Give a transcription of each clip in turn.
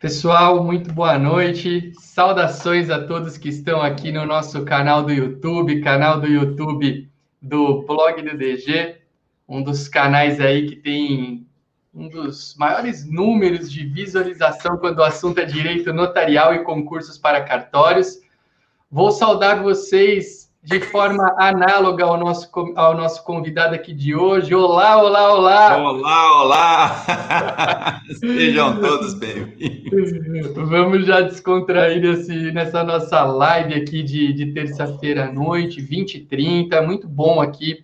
Pessoal, muito boa noite. Saudações a todos que estão aqui no nosso canal do YouTube, canal do YouTube do Blog do DG, um dos canais aí que tem um dos maiores números de visualização quando o assunto é direito notarial e concursos para cartórios. Vou saudar vocês de forma análoga ao nosso, ao nosso convidado aqui de hoje. Olá, olá, olá! Olá, olá! Sejam todos bem-vindos. Vamos já descontrair esse, nessa nossa live aqui de, de terça-feira à noite, 20 e 30. Muito bom aqui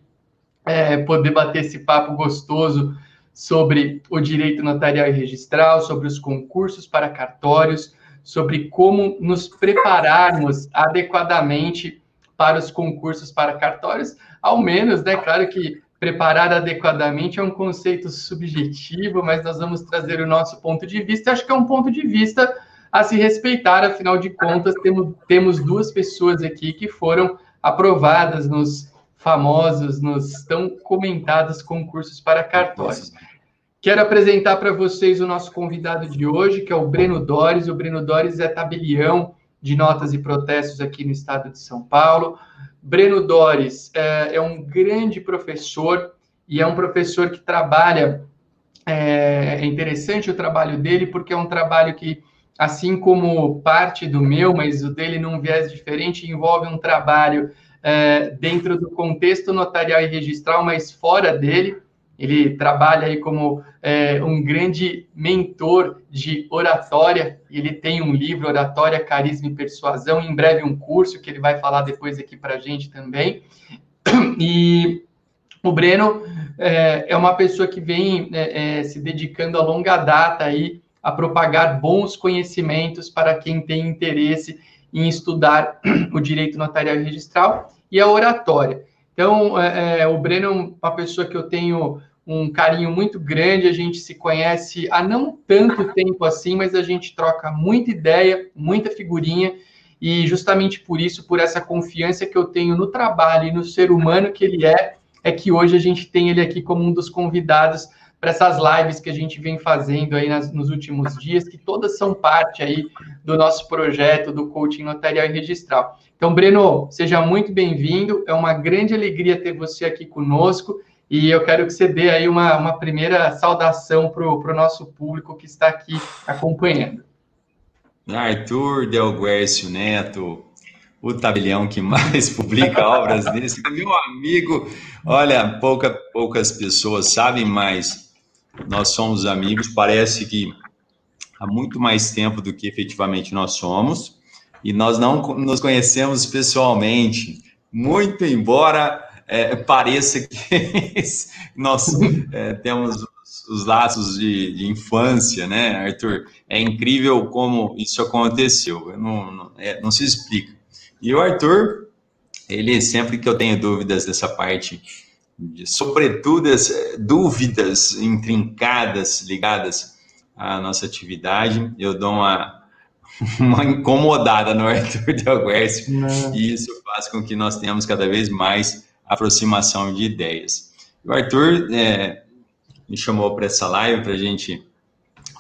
é, poder bater esse papo gostoso sobre o direito notarial e registral, sobre os concursos para cartórios, sobre como nos prepararmos adequadamente para os concursos para cartórios, ao menos, né? Claro que preparar adequadamente é um conceito subjetivo, mas nós vamos trazer o nosso ponto de vista. Acho que é um ponto de vista a se respeitar, afinal de contas, temos, temos duas pessoas aqui que foram aprovadas nos famosos, nos tão comentados concursos para cartórios. Quero apresentar para vocês o nosso convidado de hoje, que é o Breno Dores. O Breno Dores é tabelião de notas e protestos aqui no estado de São Paulo. Breno Dores é, é um grande professor e é um professor que trabalha. É, é interessante o trabalho dele, porque é um trabalho que, assim como parte do meu, mas o dele num viés diferente, envolve um trabalho é, dentro do contexto notarial e registral, mas fora dele. Ele trabalha aí como é, um grande mentor de oratória. Ele tem um livro, Oratória, Carisma e Persuasão, em breve um curso que ele vai falar depois aqui para a gente também. E o Breno é, é uma pessoa que vem é, é, se dedicando a longa data aí a propagar bons conhecimentos para quem tem interesse em estudar o direito notarial e registral e a oratória. Então, é, é, o Breno é uma pessoa que eu tenho um carinho muito grande, a gente se conhece há não tanto tempo assim, mas a gente troca muita ideia, muita figurinha, e justamente por isso, por essa confiança que eu tenho no trabalho e no ser humano que ele é, é que hoje a gente tem ele aqui como um dos convidados para essas lives que a gente vem fazendo aí nas, nos últimos dias, que todas são parte aí do nosso projeto do coaching notarial e registral. Então, Breno, seja muito bem-vindo. É uma grande alegria ter você aqui conosco. E eu quero que você dê aí uma, uma primeira saudação para o nosso público que está aqui acompanhando. Arthur Del Guercio Neto, o tabelião que mais publica obras desse, meu amigo. Olha, pouca, poucas pessoas sabem, mas nós somos amigos. Parece que há muito mais tempo do que efetivamente nós somos e nós não nos conhecemos pessoalmente, muito embora é, pareça que nós é, temos os, os laços de, de, infância, né, Arthur? É incrível como isso aconteceu, não, não, é, não se explica. E o Arthur, ele sempre que eu tenho dúvidas dessa parte, de, sobretudo as dúvidas intrincadas ligadas à nossa atividade, eu dou uma uma incomodada no Arthur Del e isso faz com que nós tenhamos cada vez mais aproximação de ideias. O Arthur é, me chamou para essa live para a gente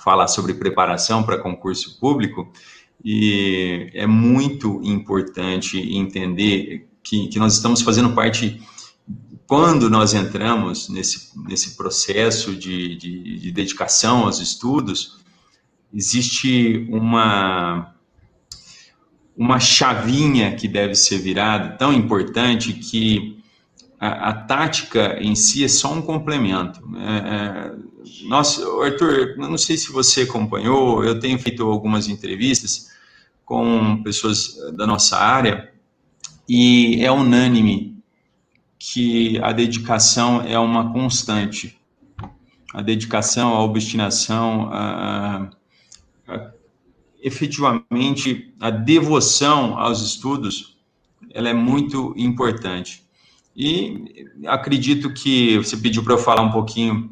falar sobre preparação para concurso público e é muito importante entender que, que nós estamos fazendo parte quando nós entramos nesse, nesse processo de, de, de dedicação aos estudos, existe uma uma chavinha que deve ser virada tão importante que a, a tática em si é só um complemento. É, é, nossa, Arthur, não sei se você acompanhou, eu tenho feito algumas entrevistas com pessoas da nossa área e é unânime que a dedicação é uma constante. A dedicação, a obstinação, a, efetivamente a devoção aos estudos ela é muito importante. E acredito que você pediu para eu falar um pouquinho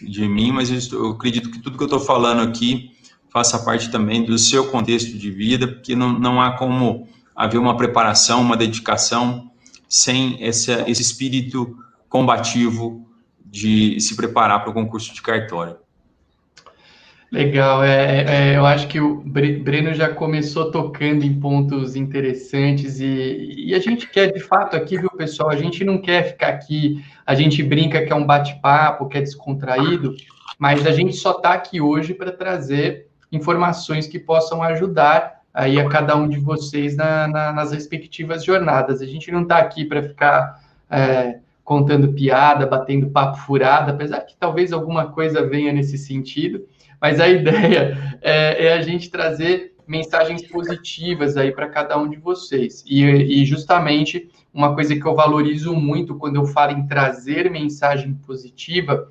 de mim, mas eu, estou, eu acredito que tudo que eu estou falando aqui faça parte também do seu contexto de vida, porque não, não há como haver uma preparação, uma dedicação sem essa, esse espírito combativo de se preparar para o concurso de cartório. Legal, é, é, eu acho que o Breno já começou tocando em pontos interessantes e, e, a gente quer, de fato, aqui, viu, pessoal? A gente não quer ficar aqui, a gente brinca que é um bate-papo, que é descontraído, mas a gente só está aqui hoje para trazer informações que possam ajudar aí a cada um de vocês na, na, nas respectivas jornadas. A gente não está aqui para ficar é, contando piada, batendo papo furado, apesar que talvez alguma coisa venha nesse sentido, mas a ideia é, é a gente trazer mensagens positivas aí para cada um de vocês. E, e, justamente uma coisa que eu valorizo muito quando eu falo em trazer mensagem positiva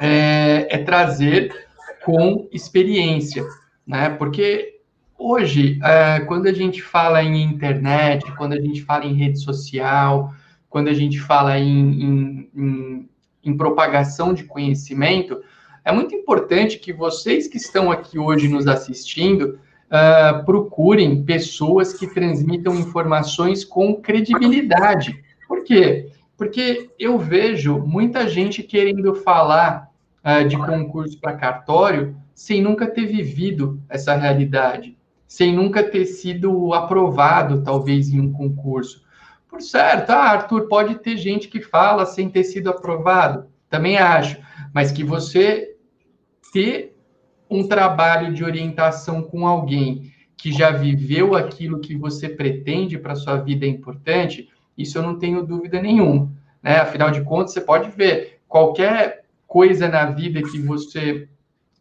é, é trazer com experiência, né? Porque hoje, é, quando a gente fala em internet, quando a gente fala em rede social, quando a gente fala em, em, em, em propagação de conhecimento, é muito importante que vocês que estão aqui hoje nos assistindo uh, procurem pessoas que transmitam informações com credibilidade. Por quê? Porque eu vejo muita gente querendo falar uh, de concurso para cartório sem nunca ter vivido essa realidade, sem nunca ter sido aprovado, talvez, em um concurso. Por certo, ah, Arthur, pode ter gente que fala sem ter sido aprovado, também acho, mas que você ter um trabalho de orientação com alguém que já viveu aquilo que você pretende para sua vida é importante, isso eu não tenho dúvida nenhuma. Né? Afinal de contas, você pode ver qualquer coisa na vida que você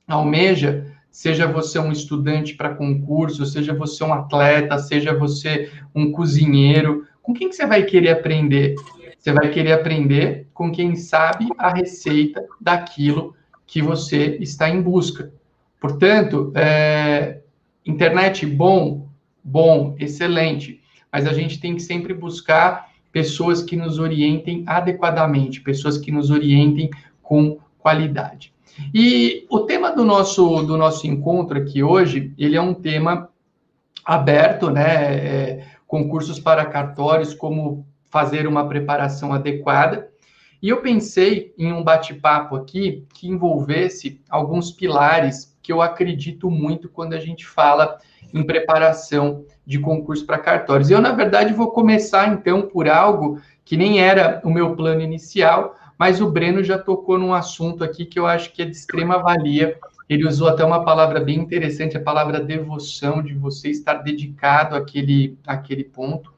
almeja, seja você um estudante para concurso, seja você um atleta, seja você um cozinheiro, com quem que você vai querer aprender? Você vai querer aprender com quem sabe a receita daquilo que você está em busca. Portanto, é, internet bom, bom, excelente, mas a gente tem que sempre buscar pessoas que nos orientem adequadamente, pessoas que nos orientem com qualidade. E o tema do nosso, do nosso encontro aqui hoje, ele é um tema aberto, né? É, concursos para cartórios, como fazer uma preparação adequada. E eu pensei em um bate-papo aqui que envolvesse alguns pilares que eu acredito muito quando a gente fala em preparação de concurso para cartórios. Eu, na verdade, vou começar então por algo que nem era o meu plano inicial, mas o Breno já tocou num assunto aqui que eu acho que é de extrema valia. Ele usou até uma palavra bem interessante, a palavra devoção, de você estar dedicado àquele, àquele ponto.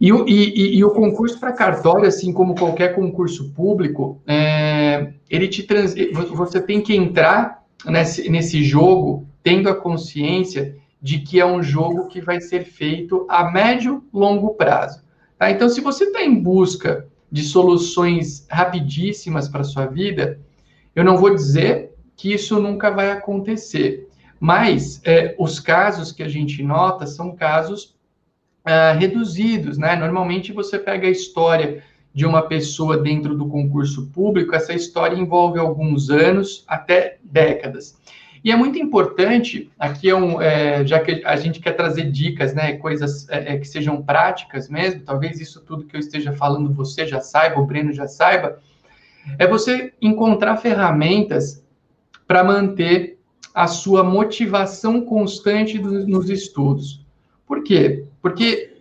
E, e, e, o concurso para cartório, assim como qualquer concurso público, é, ele te trans... você tem que entrar nesse, nesse jogo tendo a consciência de que é um jogo que vai ser feito a médio longo prazo. Tá? Então, se você está em busca de soluções rapidíssimas para sua vida, eu não vou dizer que isso nunca vai acontecer, mas é, os casos que a gente nota são casos uh, reduzidos, né? Normalmente você pega a história de uma pessoa dentro do concurso público, essa história envolve alguns anos até décadas. E é muito importante, aqui é um, é, já que a gente quer trazer dicas, né, coisas é, é, que sejam práticas mesmo, talvez isso tudo que eu esteja falando você já saiba, o Breno já saiba, é você encontrar ferramentas para manter a sua motivação constante do, nos estudos. Por quê? Porque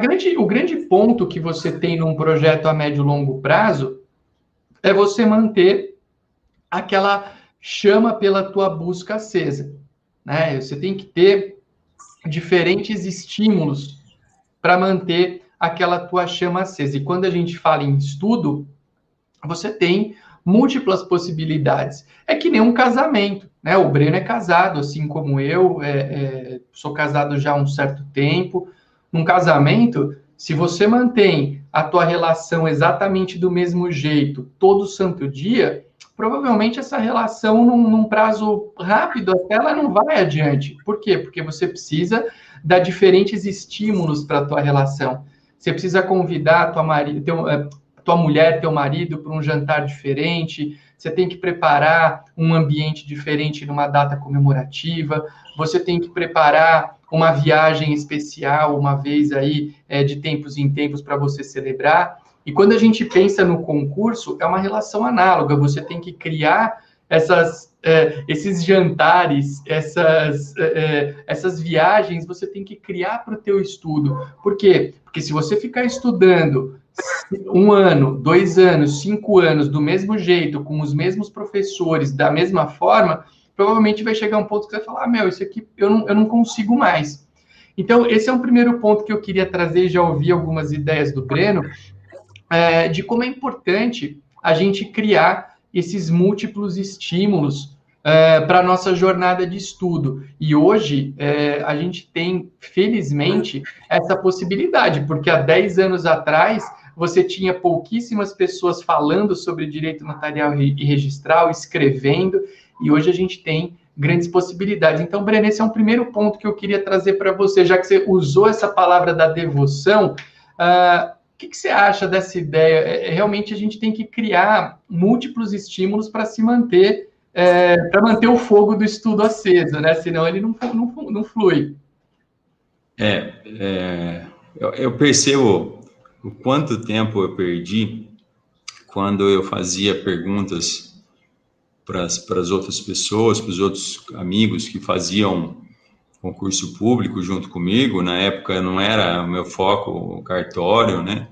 grande, o grande ponto que você tem num projeto a médio e longo prazo é você manter aquela chama pela tua busca acesa. Né? Você tem que ter diferentes estímulos para manter aquela tua chama acesa. E quando a gente fala em estudo, você tem múltiplas possibilidades. É que nem um casamento, né? O Breno é casado, assim como eu, é, é, sou casado já há um certo tempo, num casamento, se você mantém a tua relação exatamente do mesmo jeito todo santo dia, provavelmente essa relação, num, num prazo rápido, até ela não vai adiante. Por quê? Porque você precisa dar diferentes estímulos para a tua relação. Você precisa convidar tua, marido, teu, eh, tua mulher, teu marido para um jantar diferente, você tem que preparar um ambiente diferente numa data comemorativa, você tem que preparar uma viagem especial, uma vez aí, é, de tempos em tempos, para você celebrar. E quando a gente pensa no concurso, é uma relação análoga, você tem que criar essas, é, esses jantares, essas, é, é essas viagens, você tem que criar para o teu estudo. Por quê? Porque se você ficar estudando um ano, dois anos, cinco anos, do mesmo jeito, com os mesmos professores, da mesma forma, provavelmente vai chegar um ponto que você vai falar, ah, meu, isso aqui eu não, eu não consigo mais. Então, esse é um primeiro ponto que eu queria trazer, já ouvi algumas ideias do Breno, é, de como é importante a gente criar esses múltiplos estímulos é, para a nossa jornada de estudo. E hoje é, a gente tem, felizmente, essa possibilidade, porque há 10 anos atrás você tinha pouquíssimas pessoas falando sobre direito notarial e registral, escrevendo, e hoje a gente tem grandes possibilidades. Então, Brené, esse é um primeiro ponto que eu queria trazer para você, já que você usou essa palavra da devoção. Uh, o que, que, você acha dessa ideia? É, é, realmente a gente tem que criar múltiplos estímulos para se manter, é, para manter o fogo do estudo aceso, né? Senão ele não, não, não flui. É, é eu, eu percebo o quanto tempo eu perdi quando eu fazia perguntas para as outras pessoas, para os outros amigos que faziam concurso público junto comigo. Na época não era o meu foco o cartório, né?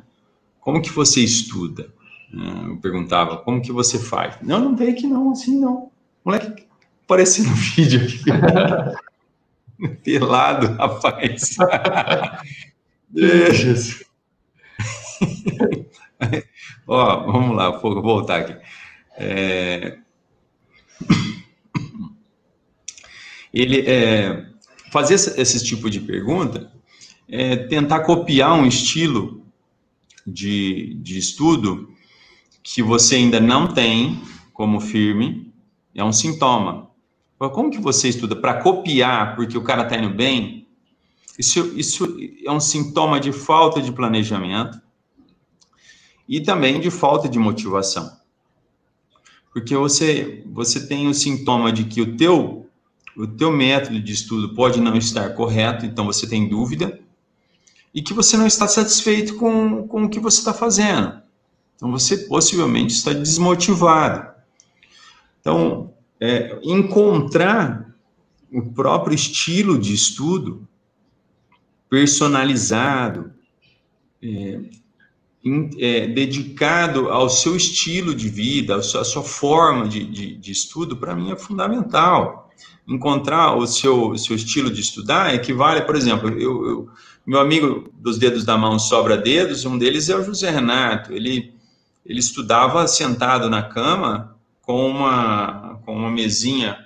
Como que você estuda? Né? Eu perguntava, como que você faz? Não, não veio aqui não, assim não. Moleque, apareceu no vídeo aqui. Pelado, rapaz. Deixa. Ó, vamos lá, vou voltar aqui. É, ele é, fazer esse, esse, tipo de pergunta é tentar copiar um estilo de, de estudo que você ainda não tem como firme, é um sintoma. Como que você estuda? Para copiar porque o cara está indo bem? Isso, isso é um sintoma de falta de planejamento e também de falta de motivação porque você você tem o sintoma de que o teu o teu método de estudo pode não estar correto, então você tem dúvida e que você não está satisfeito com, com o que você está fazendo. Então você possivelmente está desmotivado. Então é, encontrar o próprio estilo de estudo personalizado, é, é, dedicado ao seu estilo de vida, à sua, à sua forma de, de, de estudo, para mim é fundamental. Encontrar o seu, seu estilo de estudar equivale, por exemplo, eu, eu, meu amigo dos dedos da mão sobra dedos, um deles é o José Renato. Ele, ele estudava sentado na cama com uma, com uma mesinha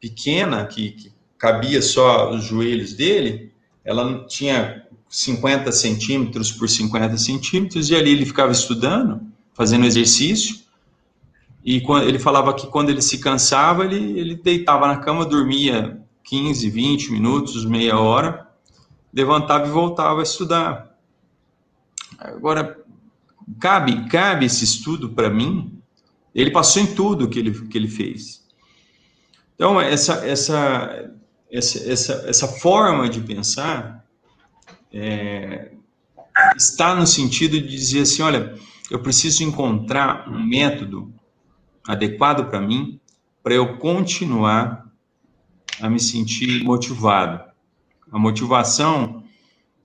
pequena que, que cabia só os joelhos dele. Ela tinha 50 centímetros por 50 centímetros, e ali ele ficava estudando, fazendo exercício, e quando, ele falava que quando ele se cansava, ele, ele deitava na cama, dormia 15, 20 minutos, meia hora, levantava e voltava a estudar. Agora, cabe, cabe esse estudo para mim? Ele passou em tudo que ele, que ele fez. Então, essa, essa, essa, essa, essa forma de pensar é, está no sentido de dizer assim, olha, eu preciso encontrar um método adequado para mim para eu continuar a me sentir motivado. A motivação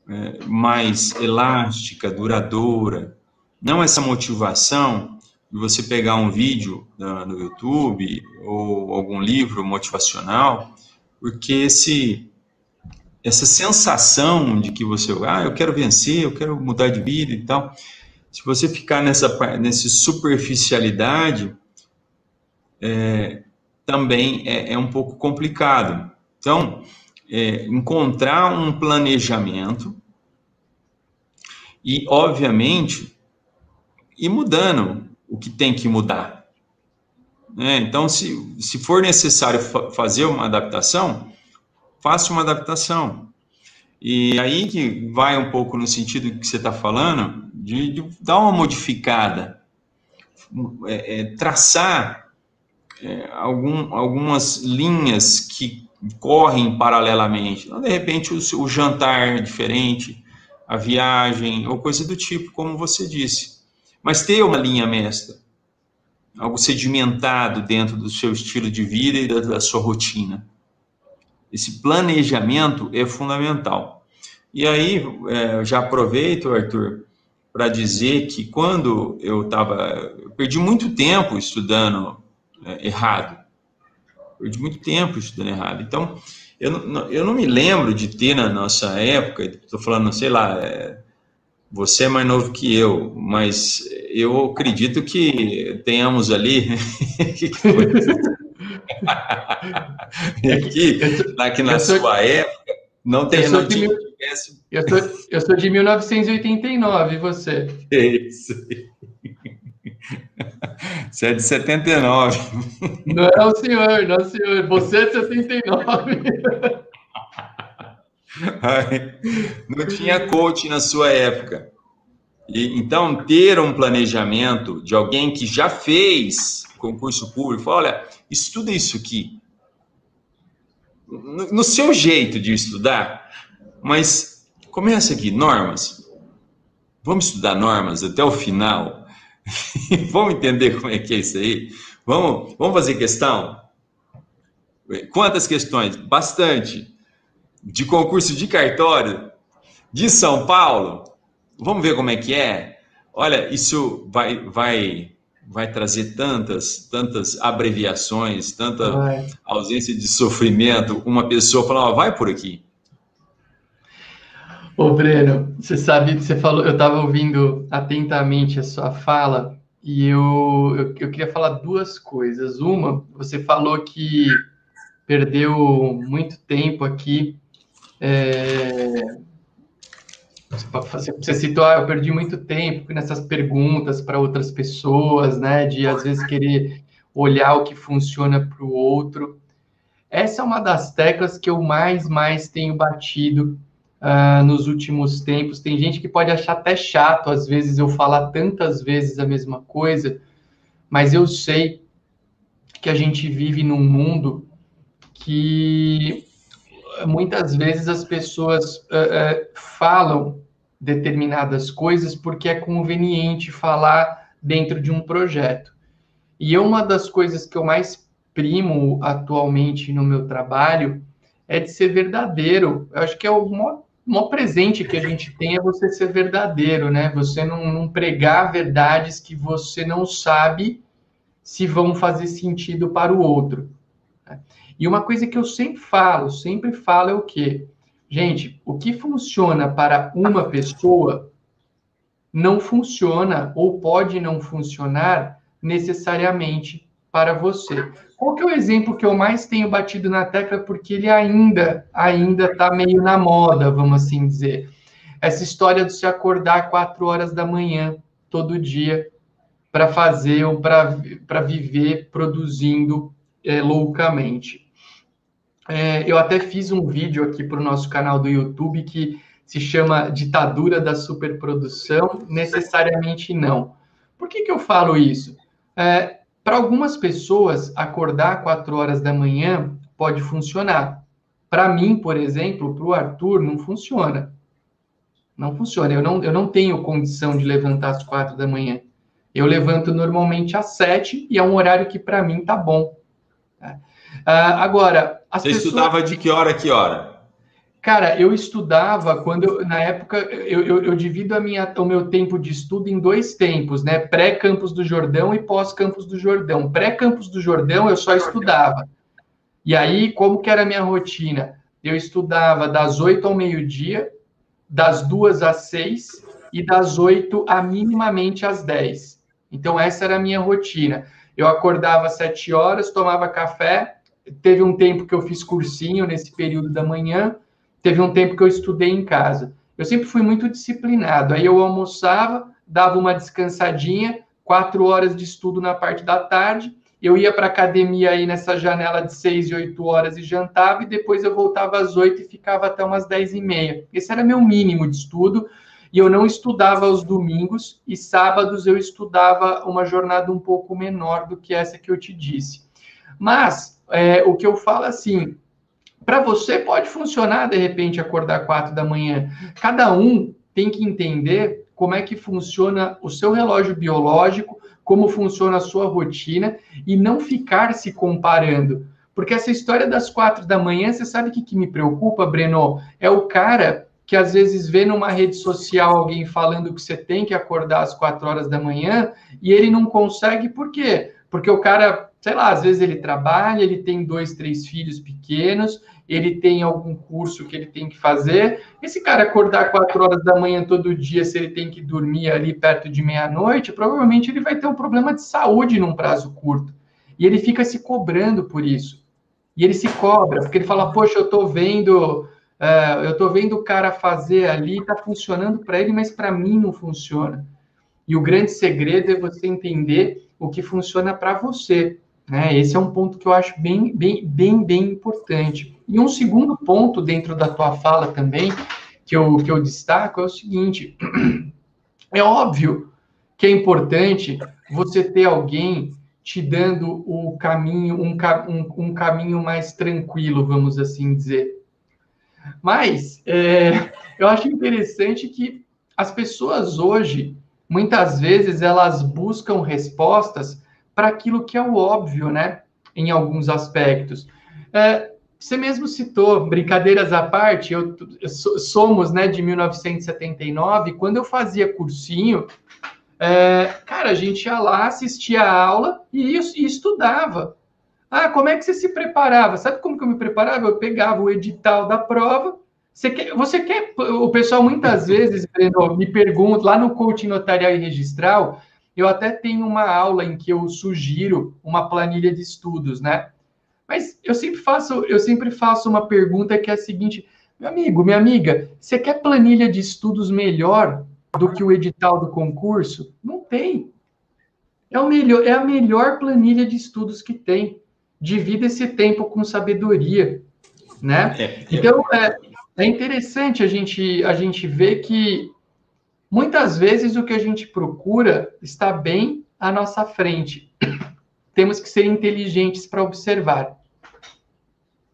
é, mais elástica, duradoura, não essa motivação de você pegar um vídeo no YouTube ou algum livro motivacional, porque esse essa sensação de que você, ah, eu quero vencer, eu quero mudar de vida e tal. Se você ficar nessa, nessa superficialidade, é, também é, é, um pouco complicado. Então, é, encontrar um planejamento e, obviamente, ir mudando o que tem que mudar. Né? Então, se, se for necessário fa fazer uma adaptação, faça uma adaptação. E aí que vai um pouco no sentido que você está falando, de, de, dar uma modificada, é, é, traçar é, algum, algumas linhas que correm paralelamente. Então, de repente, o, o jantar é diferente, a viagem, ou coisa do tipo, como você disse. Mas ter uma linha mestra. algo sedimentado dentro do seu estilo de vida e da, da sua rotina. Esse planejamento é fundamental. E aí, é, já aproveito, Arthur, para dizer que quando eu estava. Perdi muito tempo estudando é, errado. Perdi muito tempo estudando errado. Então, eu não, eu não me lembro de ter na nossa época, estou falando, sei lá, é, você é mais novo que eu, mas eu acredito que tenhamos ali. aqui, aqui na sua sou, época, não tem eu tinha, mil, eu, sou, eu sou de 1989, você? Isso. Você é de 79. Não, senhor, não, senhor. Você é de 79. Não tinha coach na sua época. E, então, ter um planejamento de alguém que já fez concurso público, olha, estuda isso aqui. No, no seu jeito de estudar, mas começa aqui, normas. Vamos estudar normas até o final. vamos entender como é que é isso aí? Vamos, vamos fazer questão? Quantas questões? Bastante de concurso de cartório de São Paulo. Vamos ver como é que é. Olha, isso vai vai vai trazer tantas tantas abreviações, tanta vai. ausência de sofrimento. Uma pessoa fala, oh, vai por aqui. Ô Breno, você sabe, você falou, eu estava ouvindo atentamente a sua fala e eu, eu, eu queria falar duas coisas. Uma, você falou que perdeu muito tempo aqui é... Você citou, ah, eu perdi muito tempo nessas perguntas para outras pessoas, né? De às vezes querer olhar o que funciona para o outro. Essa é uma das teclas que eu mais, mais tenho batido uh, nos últimos tempos. Tem gente que pode achar até chato, às vezes, eu falar tantas vezes a mesma coisa, mas eu sei que a gente vive num mundo que muitas vezes as pessoas uh, uh, falam determinadas coisas porque é conveniente falar dentro de um projeto. E uma das coisas que eu mais primo atualmente no meu trabalho é de ser verdadeiro. Eu acho que é o maior, maior presente que a gente tem é você ser verdadeiro, né? Você não, não pregar verdades que você não sabe se vão fazer sentido para o outro. Né? E uma coisa que eu sempre falo, sempre falo é o quê? Gente, o que funciona para uma pessoa não funciona ou pode não funcionar necessariamente para você. Qual que é o exemplo que eu mais tenho batido na tecla porque ele ainda ainda está meio na moda, vamos assim dizer. Essa história de se acordar quatro horas da manhã todo dia para fazer ou para viver produzindo é, loucamente. É, eu até fiz um vídeo aqui para o nosso canal do YouTube que se chama Ditadura da Superprodução. Necessariamente não. Por que, que eu falo isso? É, para algumas pessoas, acordar quatro horas da manhã pode funcionar. Para mim, por exemplo, para o Arthur, não funciona. Não funciona. Eu não, eu não tenho condição de levantar às quatro da manhã. Eu levanto normalmente às sete e é um horário que para mim tá bom. Tá? Uh, agora, as Você pessoas... estudava de que hora a que hora? Cara, eu estudava quando, eu, na época, eu, eu, eu, divido a minha, o meu tempo de estudo em dois tempos, né? Pré-Campos do Jordão e pós-Campos do Jordão. Pré-Campos do Jordão eu só estudava. E aí, como que era a minha rotina? Eu estudava das oito ao meio-dia, das duas às seis e das oito a minimamente às dez. Então, essa era a minha rotina. Eu acordava às sete horas, tomava café, Teve um tempo que eu fiz cursinho nesse período da manhã, teve um tempo que eu estudei em casa. Eu sempre fui muito disciplinado. Aí eu almoçava, dava uma descansadinha, quatro horas de estudo na parte da tarde. Eu ia para academia aí nessa janela de seis e oito horas e jantava, e depois eu voltava às oito e ficava até umas dez e meia. Esse era meu mínimo de estudo. E eu não estudava aos domingos, e sábados eu estudava uma jornada um pouco menor do que essa que eu te disse. Mas é, o que eu falo assim, para você pode funcionar de repente acordar quatro da manhã. Cada um tem que entender como é que funciona o seu relógio biológico, como funciona a sua rotina e não ficar se comparando. Porque essa história das quatro da manhã, você sabe o que, que me preocupa, Breno? É o cara que às vezes vê numa rede social alguém falando que você tem que acordar às quatro horas da manhã e ele não consegue, por quê? Porque o cara, sei lá, às vezes ele trabalha, ele tem dois, três filhos pequenos, ele tem algum curso que ele tem que fazer. Esse cara acordar quatro horas da manhã todo dia, se ele tem que dormir ali perto de meia-noite, provavelmente ele vai ter um problema de saúde num prazo curto. E ele fica se cobrando por isso. E ele se cobra, porque ele fala, poxa, eu tô vendo Uh, eu estou vendo o cara fazer ali, está funcionando para ele, mas para mim não funciona. E o grande segredo é você entender o que funciona para você. Né? Esse é um ponto que eu acho bem, bem, bem, bem importante. E um segundo ponto dentro da tua fala também, que eu, que eu destaco, é o seguinte: é óbvio que é importante você ter alguém te dando o caminho, um, um, um caminho mais tranquilo, vamos assim dizer. Mas é, eu acho interessante que as pessoas hoje, muitas vezes, elas buscam respostas para aquilo que é o óbvio, né? Em alguns aspectos. É, você mesmo citou, brincadeiras à parte, eu, somos né, de 1979, quando eu fazia cursinho, é, cara, a gente ia lá, assistia a aula e, e estudava. Ah, como é que você se preparava? Sabe como que eu me preparava? Eu pegava o edital da prova. Você quer, você quer o pessoal muitas vezes me pergunta lá no coaching notarial e registral, eu até tenho uma aula em que eu sugiro uma planilha de estudos, né? Mas eu sempre faço, eu sempre faço uma pergunta que é a seguinte: meu amigo, minha amiga, você quer planilha de estudos melhor do que o edital do concurso? Não tem. É, o melhor, é a melhor planilha de estudos que tem divida esse tempo com sabedoria, né? É, é. Então, é, é interessante a gente, a gente ver que muitas vezes o que a gente procura está bem à nossa frente. Temos que ser inteligentes para observar.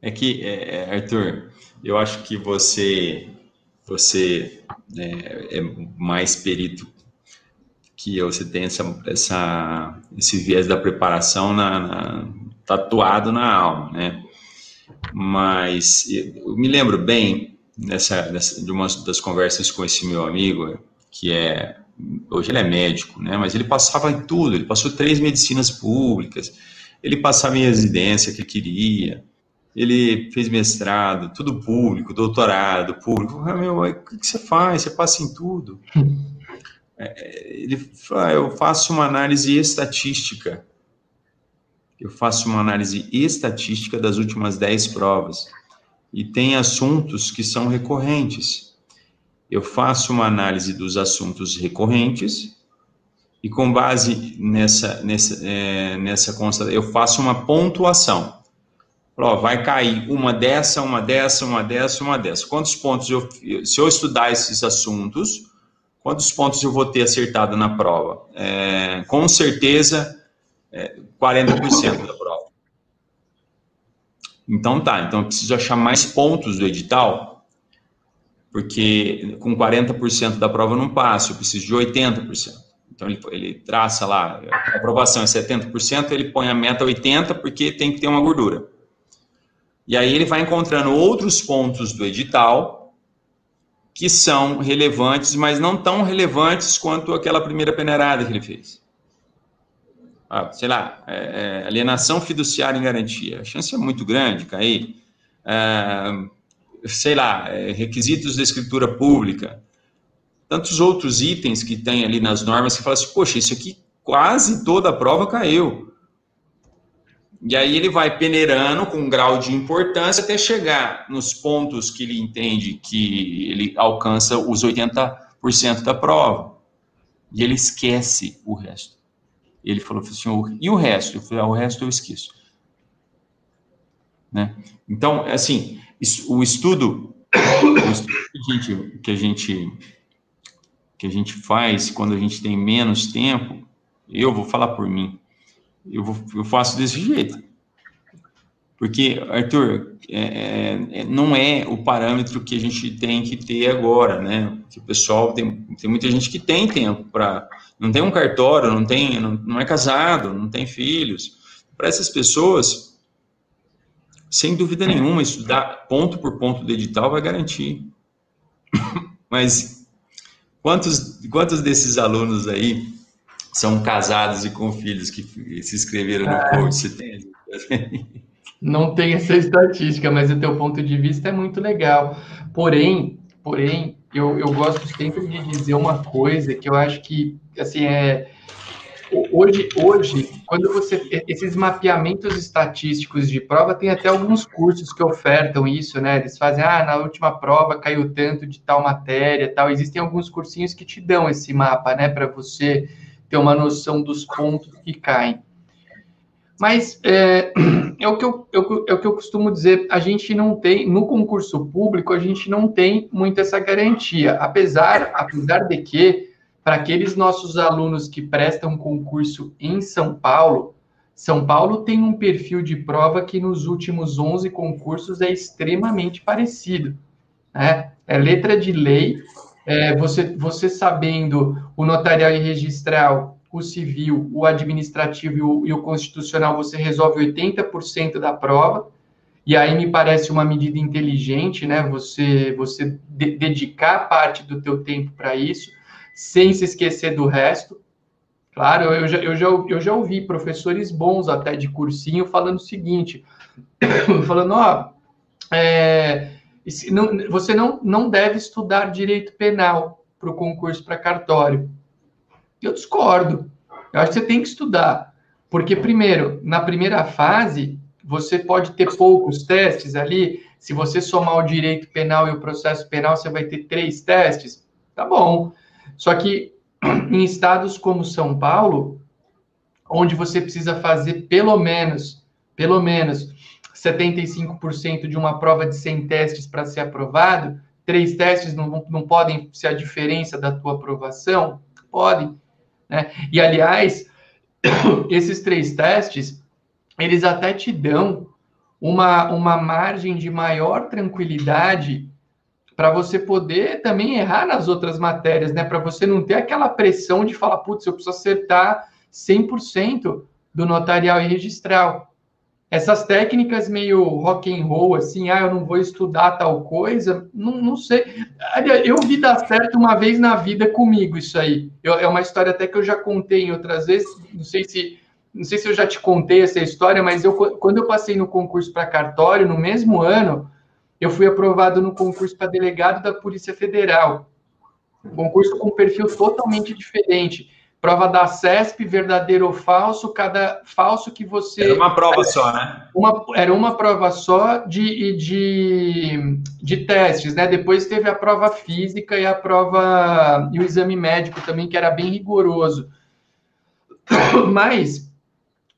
É que, é, é, Arthur, eu acho que você, você é, é mais perito que eu, você tem essa, essa, esse viés da preparação na, na, tatuado na alma, né? Mas eu me lembro bem nessa, nessa, de uma das conversas com esse meu amigo, que é hoje ele é médico, né? Mas ele passava em tudo. Ele passou três medicinas públicas. Ele passava em residência que queria. Ele fez mestrado, tudo público, doutorado público. Ah, meu, o que você faz? Você passa em tudo. É, ele fala, eu faço uma análise estatística eu faço uma análise estatística das últimas 10 provas e tem assuntos que são recorrentes. Eu faço uma análise dos assuntos recorrentes e com base nessa nessa é, nessa constatação eu faço uma pontuação. Ó, vai cair uma dessa, uma dessa, uma dessa, uma dessa. Quantos pontos eu se eu estudar esses assuntos, quantos pontos eu vou ter acertado na prova? É, com certeza é, 40% da prova. Então tá, então eu preciso achar mais pontos do edital, porque com 40% da prova eu não passo, eu preciso de 80%. Então ele, ele traça lá, a aprovação é 70%, ele põe a meta 80% porque tem que ter uma gordura. E aí ele vai encontrando outros pontos do edital que são relevantes, mas não tão relevantes quanto aquela primeira peneirada que ele fez ah, sei lá, é, é, alienação fiduciária em garantia. A chance é muito grande cair. É, sei lá, é, requisitos da escritura pública. Tantos outros itens que tem ali nas normas que falam assim, poxa, isso aqui quase toda a prova caiu. E aí ele vai peneirando com um grau de importância até chegar nos pontos que ele entende que ele alcança os 80% da prova. E ele esquece o resto. Ele falou assim, e o resto? Eu falei, ah, o resto eu esqueço. Né? Então, assim, o estudo, o estudo que, a gente, que, a gente, que a gente faz quando a gente tem menos tempo, eu vou falar por mim, eu, vou, eu faço desse jeito. Porque, Arthur, é, é, é, não é o parâmetro que a gente tem que ter agora, né? O pessoal tem, tem muita gente que tem tempo para. Não tem um cartório, não, tem, não, não é casado, não tem filhos. Para essas pessoas, sem dúvida nenhuma, estudar ponto por ponto do edital vai garantir. Mas quantos, quantos desses alunos aí são casados e com filhos que se inscreveram no curso? Você tem? não tem essa estatística, mas o teu ponto de vista é muito legal. Porém, porém, eu, eu gosto sempre de dizer uma coisa que eu acho que, assim, é... Hoje, hoje, quando você... Esses mapeamentos estatísticos de prova, tem até alguns cursos que ofertam isso, né? Eles fazem, ah, na última prova caiu tanto de tal matéria, tal. Existem alguns cursinhos que te dão esse mapa, né? Para você ter uma noção dos pontos que caem. Mas é, é, o que eu, é o que eu costumo dizer, a gente não tem, no concurso público, a gente não tem muito essa garantia, apesar, apesar de que, para aqueles nossos alunos que prestam concurso em São Paulo, São Paulo tem um perfil de prova que nos últimos 11 concursos é extremamente parecido. Né? É letra de lei, é, você, você sabendo o notarial e registral o civil, o administrativo e o, e o constitucional, você resolve 80% da prova, e aí me parece uma medida inteligente, né? Você, você de, dedicar parte do teu tempo para isso, sem se esquecer do resto. Claro, eu já, eu, já, eu já ouvi professores bons até de cursinho falando o seguinte, falando, ó, é, não, você não, não deve estudar direito penal para o concurso para cartório. Eu discordo. Eu acho que você tem que estudar. Porque, primeiro, na primeira fase, você pode ter poucos testes ali. Se você somar o direito penal e o processo penal, você vai ter três testes. Tá bom. Só que em estados como São Paulo, onde você precisa fazer pelo menos, pelo menos 75% de uma prova de 100 testes para ser aprovado, três testes não, não podem ser a diferença da tua aprovação? Podem. Né? E, aliás, esses três testes, eles até te dão uma, uma margem de maior tranquilidade para você poder também errar nas outras matérias, né? Para você não ter aquela pressão de falar, putz, eu preciso acertar 100% do notarial e registral essas técnicas meio rock and roll, assim, ah, eu não vou estudar tal coisa, não, não sei. Eu vi dar certo uma vez na vida comigo isso aí. Eu, é uma história até que eu já contei em outras vezes, não sei se não sei se eu já te contei essa história, mas eu quando eu passei no concurso para cartório, no mesmo ano, eu fui aprovado no concurso para delegado da Polícia Federal. Um concurso com perfil totalmente diferente prova da CESP, verdadeiro ou falso, cada falso que você. Era uma prova só, né? Uma, era uma prova só de, de, de testes, né? Depois teve a prova física e a prova e o exame médico também, que era bem rigoroso. Mas.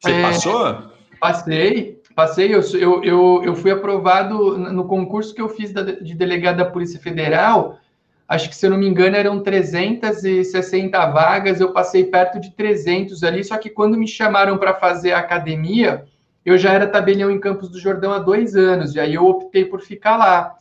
Você é, passou? Passei, passei. Eu, eu, eu, fui aprovado no concurso que eu fiz de delegado da Polícia Federal acho que se eu não me engano eram 360 vagas, eu passei perto de 300 ali, só que quando me chamaram para fazer a academia, eu já era tabelião em Campos do Jordão há dois anos, e aí eu optei por ficar lá.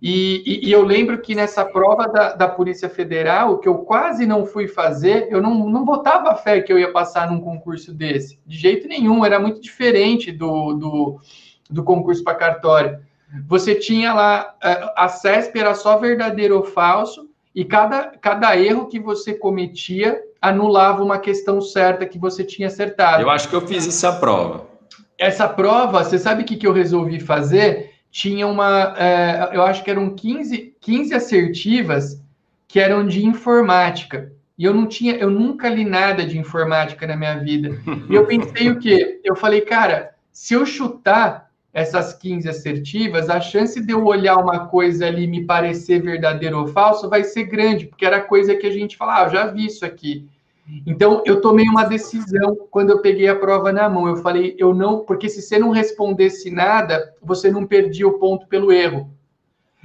E, e, e eu lembro que nessa prova da, da, Polícia Federal, que eu quase não fui fazer, eu não, não botava fé que eu ia passar num concurso desse, de jeito nenhum, era muito diferente do, do, do concurso para cartório você tinha lá, é, a CESP era só verdadeiro ou falso, e cada, cada erro que você cometia anulava uma questão certa que você tinha acertado. Eu acho que eu fiz essa prova. Essa prova, você sabe o que, que eu resolvi fazer? Tinha uma, é, eu acho que eram 15, 15 assertivas que eram de informática. E eu não tinha, eu nunca li nada de informática na minha vida. E eu pensei o quê? Eu falei, cara, se eu chutar, essas 15 assertivas, a chance de eu olhar uma coisa ali me parecer verdadeiro ou falso vai ser grande, porque era coisa que a gente falava, ah, já vi isso aqui. Então, eu tomei uma decisão quando eu peguei a prova na mão. Eu falei, eu não, porque se você não respondesse nada, você não perdia o ponto pelo erro.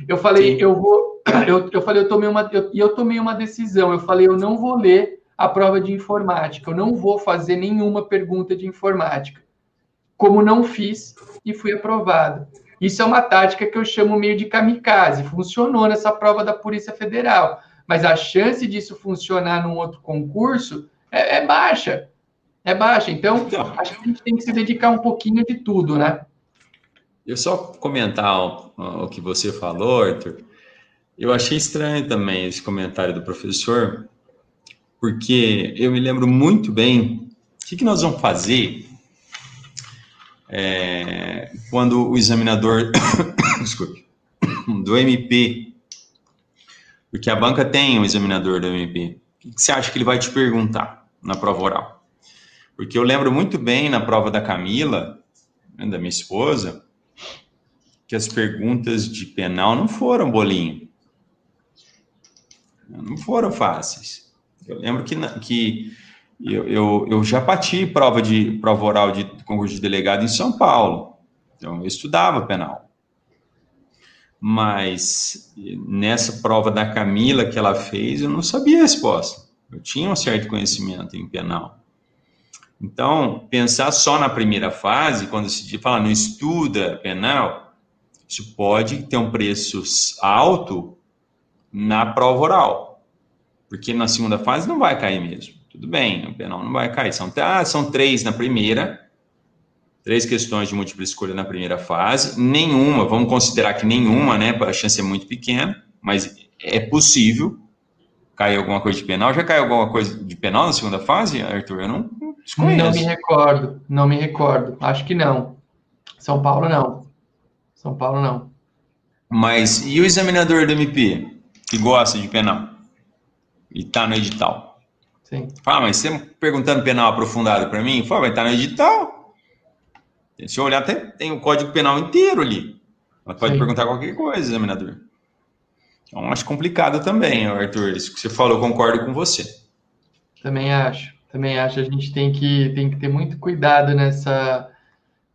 Eu falei, Sim. eu vou, eu, eu falei, eu tomei uma, eu, e eu tomei uma decisão. Eu falei, eu não vou ler a prova de informática, eu não vou fazer nenhuma pergunta de informática. como não fiz e fui aprovado. Isso é uma tática que eu chamo meio de kamikaze. Funcionou nessa prova da Polícia Federal, mas a chance disso funcionar num outro concurso é, é baixa. É baixa. Então, então, acho que a gente tem que se dedicar um pouquinho de tudo, né? Eu só comentar o, o que você falou, Arthur. Eu achei estranho também esse comentário do professor, porque eu me lembro muito bem o que, que nós vamos fazer é, quando o examinador desculpe, do MP, porque a banca tem um examinador do MP, o que você acha que ele vai te perguntar na prova oral? Porque eu lembro muito bem na prova da Camila, né, da minha esposa, que as perguntas de penal não foram bolinho. Não foram fáceis. Eu lembro que, que eu, eu, eu já bati prova de prova oral de concurso de delegado em São Paulo. Então, eu estudava penal. Mas nessa prova da Camila que ela fez, eu não sabia a resposta. Eu tinha um certo conhecimento em penal. Então, pensar só na primeira fase, quando se fala não estuda penal, isso pode ter um preço alto na prova oral. Porque na segunda fase não vai cair mesmo. Tudo bem, o penal não vai cair. São, ah, são três na primeira, três questões de múltipla escolha na primeira fase. Nenhuma, vamos considerar que nenhuma, né? A chance é muito pequena, mas é possível cair alguma coisa de penal. Já caiu alguma coisa de penal na segunda fase, Arthur? Eu não desconheço. Não me recordo, não me recordo. Acho que não. São Paulo não. São Paulo não. Mas e o examinador do MP que gosta de penal e tá no edital? Sim. Fala, mas você perguntando penal aprofundado para mim? Fala, vai estar no edital. Se eu olhar, tem, tem o código penal inteiro ali. Ela pode Sim. perguntar qualquer coisa, examinador. Então, acho complicado também, Arthur. Isso que você falou, eu concordo com você. Também acho. Também acho. A gente tem que, tem que ter muito cuidado nessa,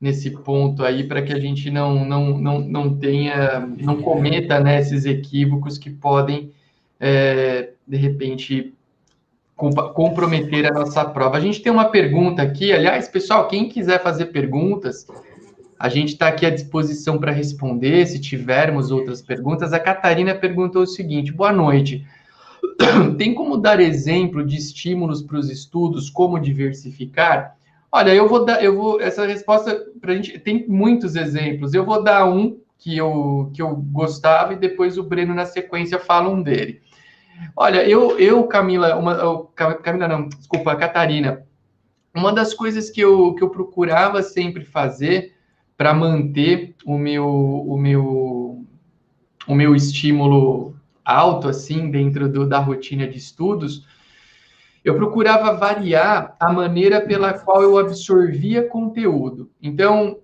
nesse ponto aí para que a gente não, não, não, não tenha, não cometa né, esses equívocos que podem, é, de repente, comprometer a nossa prova. A gente tem uma pergunta aqui, aliás, pessoal, quem quiser fazer perguntas, a gente está aqui à disposição para responder, se tivermos outras perguntas. A Catarina perguntou o seguinte: boa noite. Tem como dar exemplo de estímulos para os estudos, como diversificar? Olha, eu vou dar, eu vou, essa resposta para a gente tem muitos exemplos. Eu vou dar um que eu, que eu gostava e depois o Breno na sequência fala um dele. Olha, eu, eu Camila, uma, Camila não, desculpa, Catarina, uma das coisas que eu, que eu procurava sempre fazer para manter o meu, o meu, o meu estímulo alto, assim, dentro do, da rotina de estudos, eu procurava variar a maneira pela qual eu absorvia conteúdo. Então,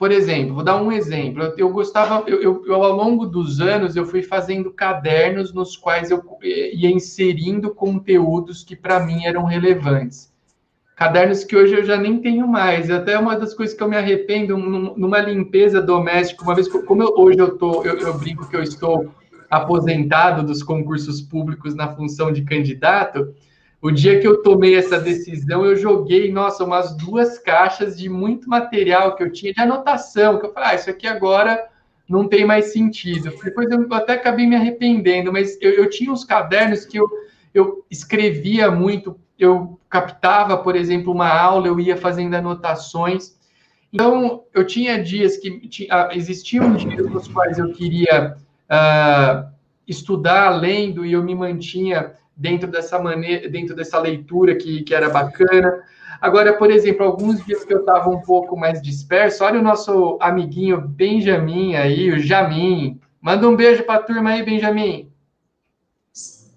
por exemplo, vou dar um exemplo. Eu, eu gostava, eu, eu, eu, ao longo dos anos, eu fui fazendo cadernos nos quais eu ia inserindo conteúdos que para mim eram relevantes. Cadernos que hoje eu já nem tenho mais. Até uma das coisas que eu me arrependo numa limpeza doméstica, uma vez como eu, hoje eu tô, eu, eu brinco que eu estou aposentado dos concursos públicos na função de candidato. O dia que eu tomei essa decisão, eu joguei, nossa, umas duas caixas de muito material que eu tinha de anotação, que eu falei, ah, isso aqui agora não tem mais sentido. Depois eu até acabei me arrependendo, mas eu, eu tinha uns cadernos que eu, eu escrevia muito, eu captava, por exemplo, uma aula, eu ia fazendo anotações. Então, eu tinha dias que tinha, ah, existiam dias nos quais eu queria uh, estudar lendo e eu me mantinha dentro dessa maneira, dentro dessa leitura que, que era bacana. Agora, por exemplo, alguns dias que eu estava um pouco mais disperso, olha o nosso amiguinho Benjamin aí, o Jamin. Manda um beijo para a turma aí, Benjamin.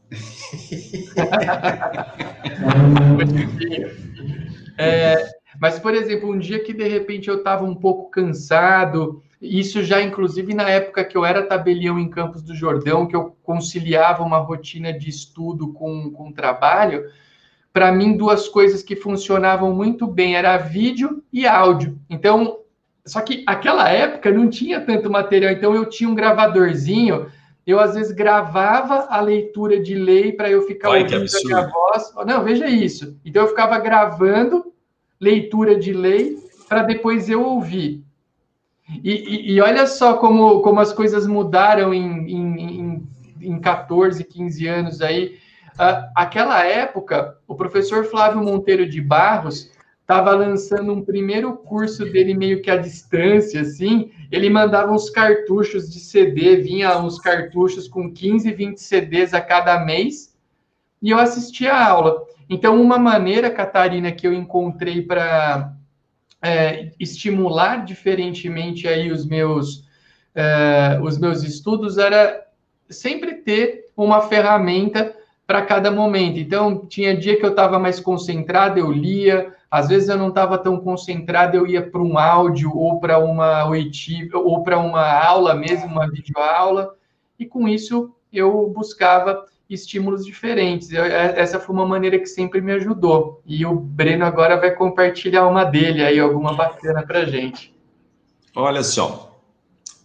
é, mas, por exemplo, um dia que de repente eu estava um pouco cansado, isso já, inclusive, na época que eu era tabelião em Campos do Jordão, que eu conciliava uma rotina de estudo com, com trabalho, para mim, duas coisas que funcionavam muito bem era vídeo e áudio. Então, só que aquela época não tinha tanto material, então eu tinha um gravadorzinho, eu às vezes gravava a leitura de lei para eu ficar Ai, ouvindo a minha voz. Não, veja isso. Então eu ficava gravando leitura de lei para depois eu ouvir. E, e, e, olha só como, como as coisas mudaram em, em, em, em 14, 15 anos aí. Uh, aquela época, o professor Flávio Monteiro de Barros estava lançando um primeiro curso dele meio que à distância, assim, ele mandava uns cartuchos de CD, vinha uns cartuchos com 15, 20 CDs a cada mês, e eu assistia a aula. Então, uma maneira, Catarina, que eu encontrei para é, estimular diferentemente aí os meus, é, os meus estudos era sempre ter uma ferramenta para cada momento. Então, tinha dia que eu estava mais concentrado, eu lia, às vezes eu não estava tão concentrado, eu ia para um áudio ou para uma ou para uma aula mesmo, uma videoaula, e com isso eu buscava estímulos diferentes. Eu, é, essa foi uma maneira que sempre me ajudou. E o Breno agora vai compartilhar uma dele aí, alguma bacana para gente. Olha só,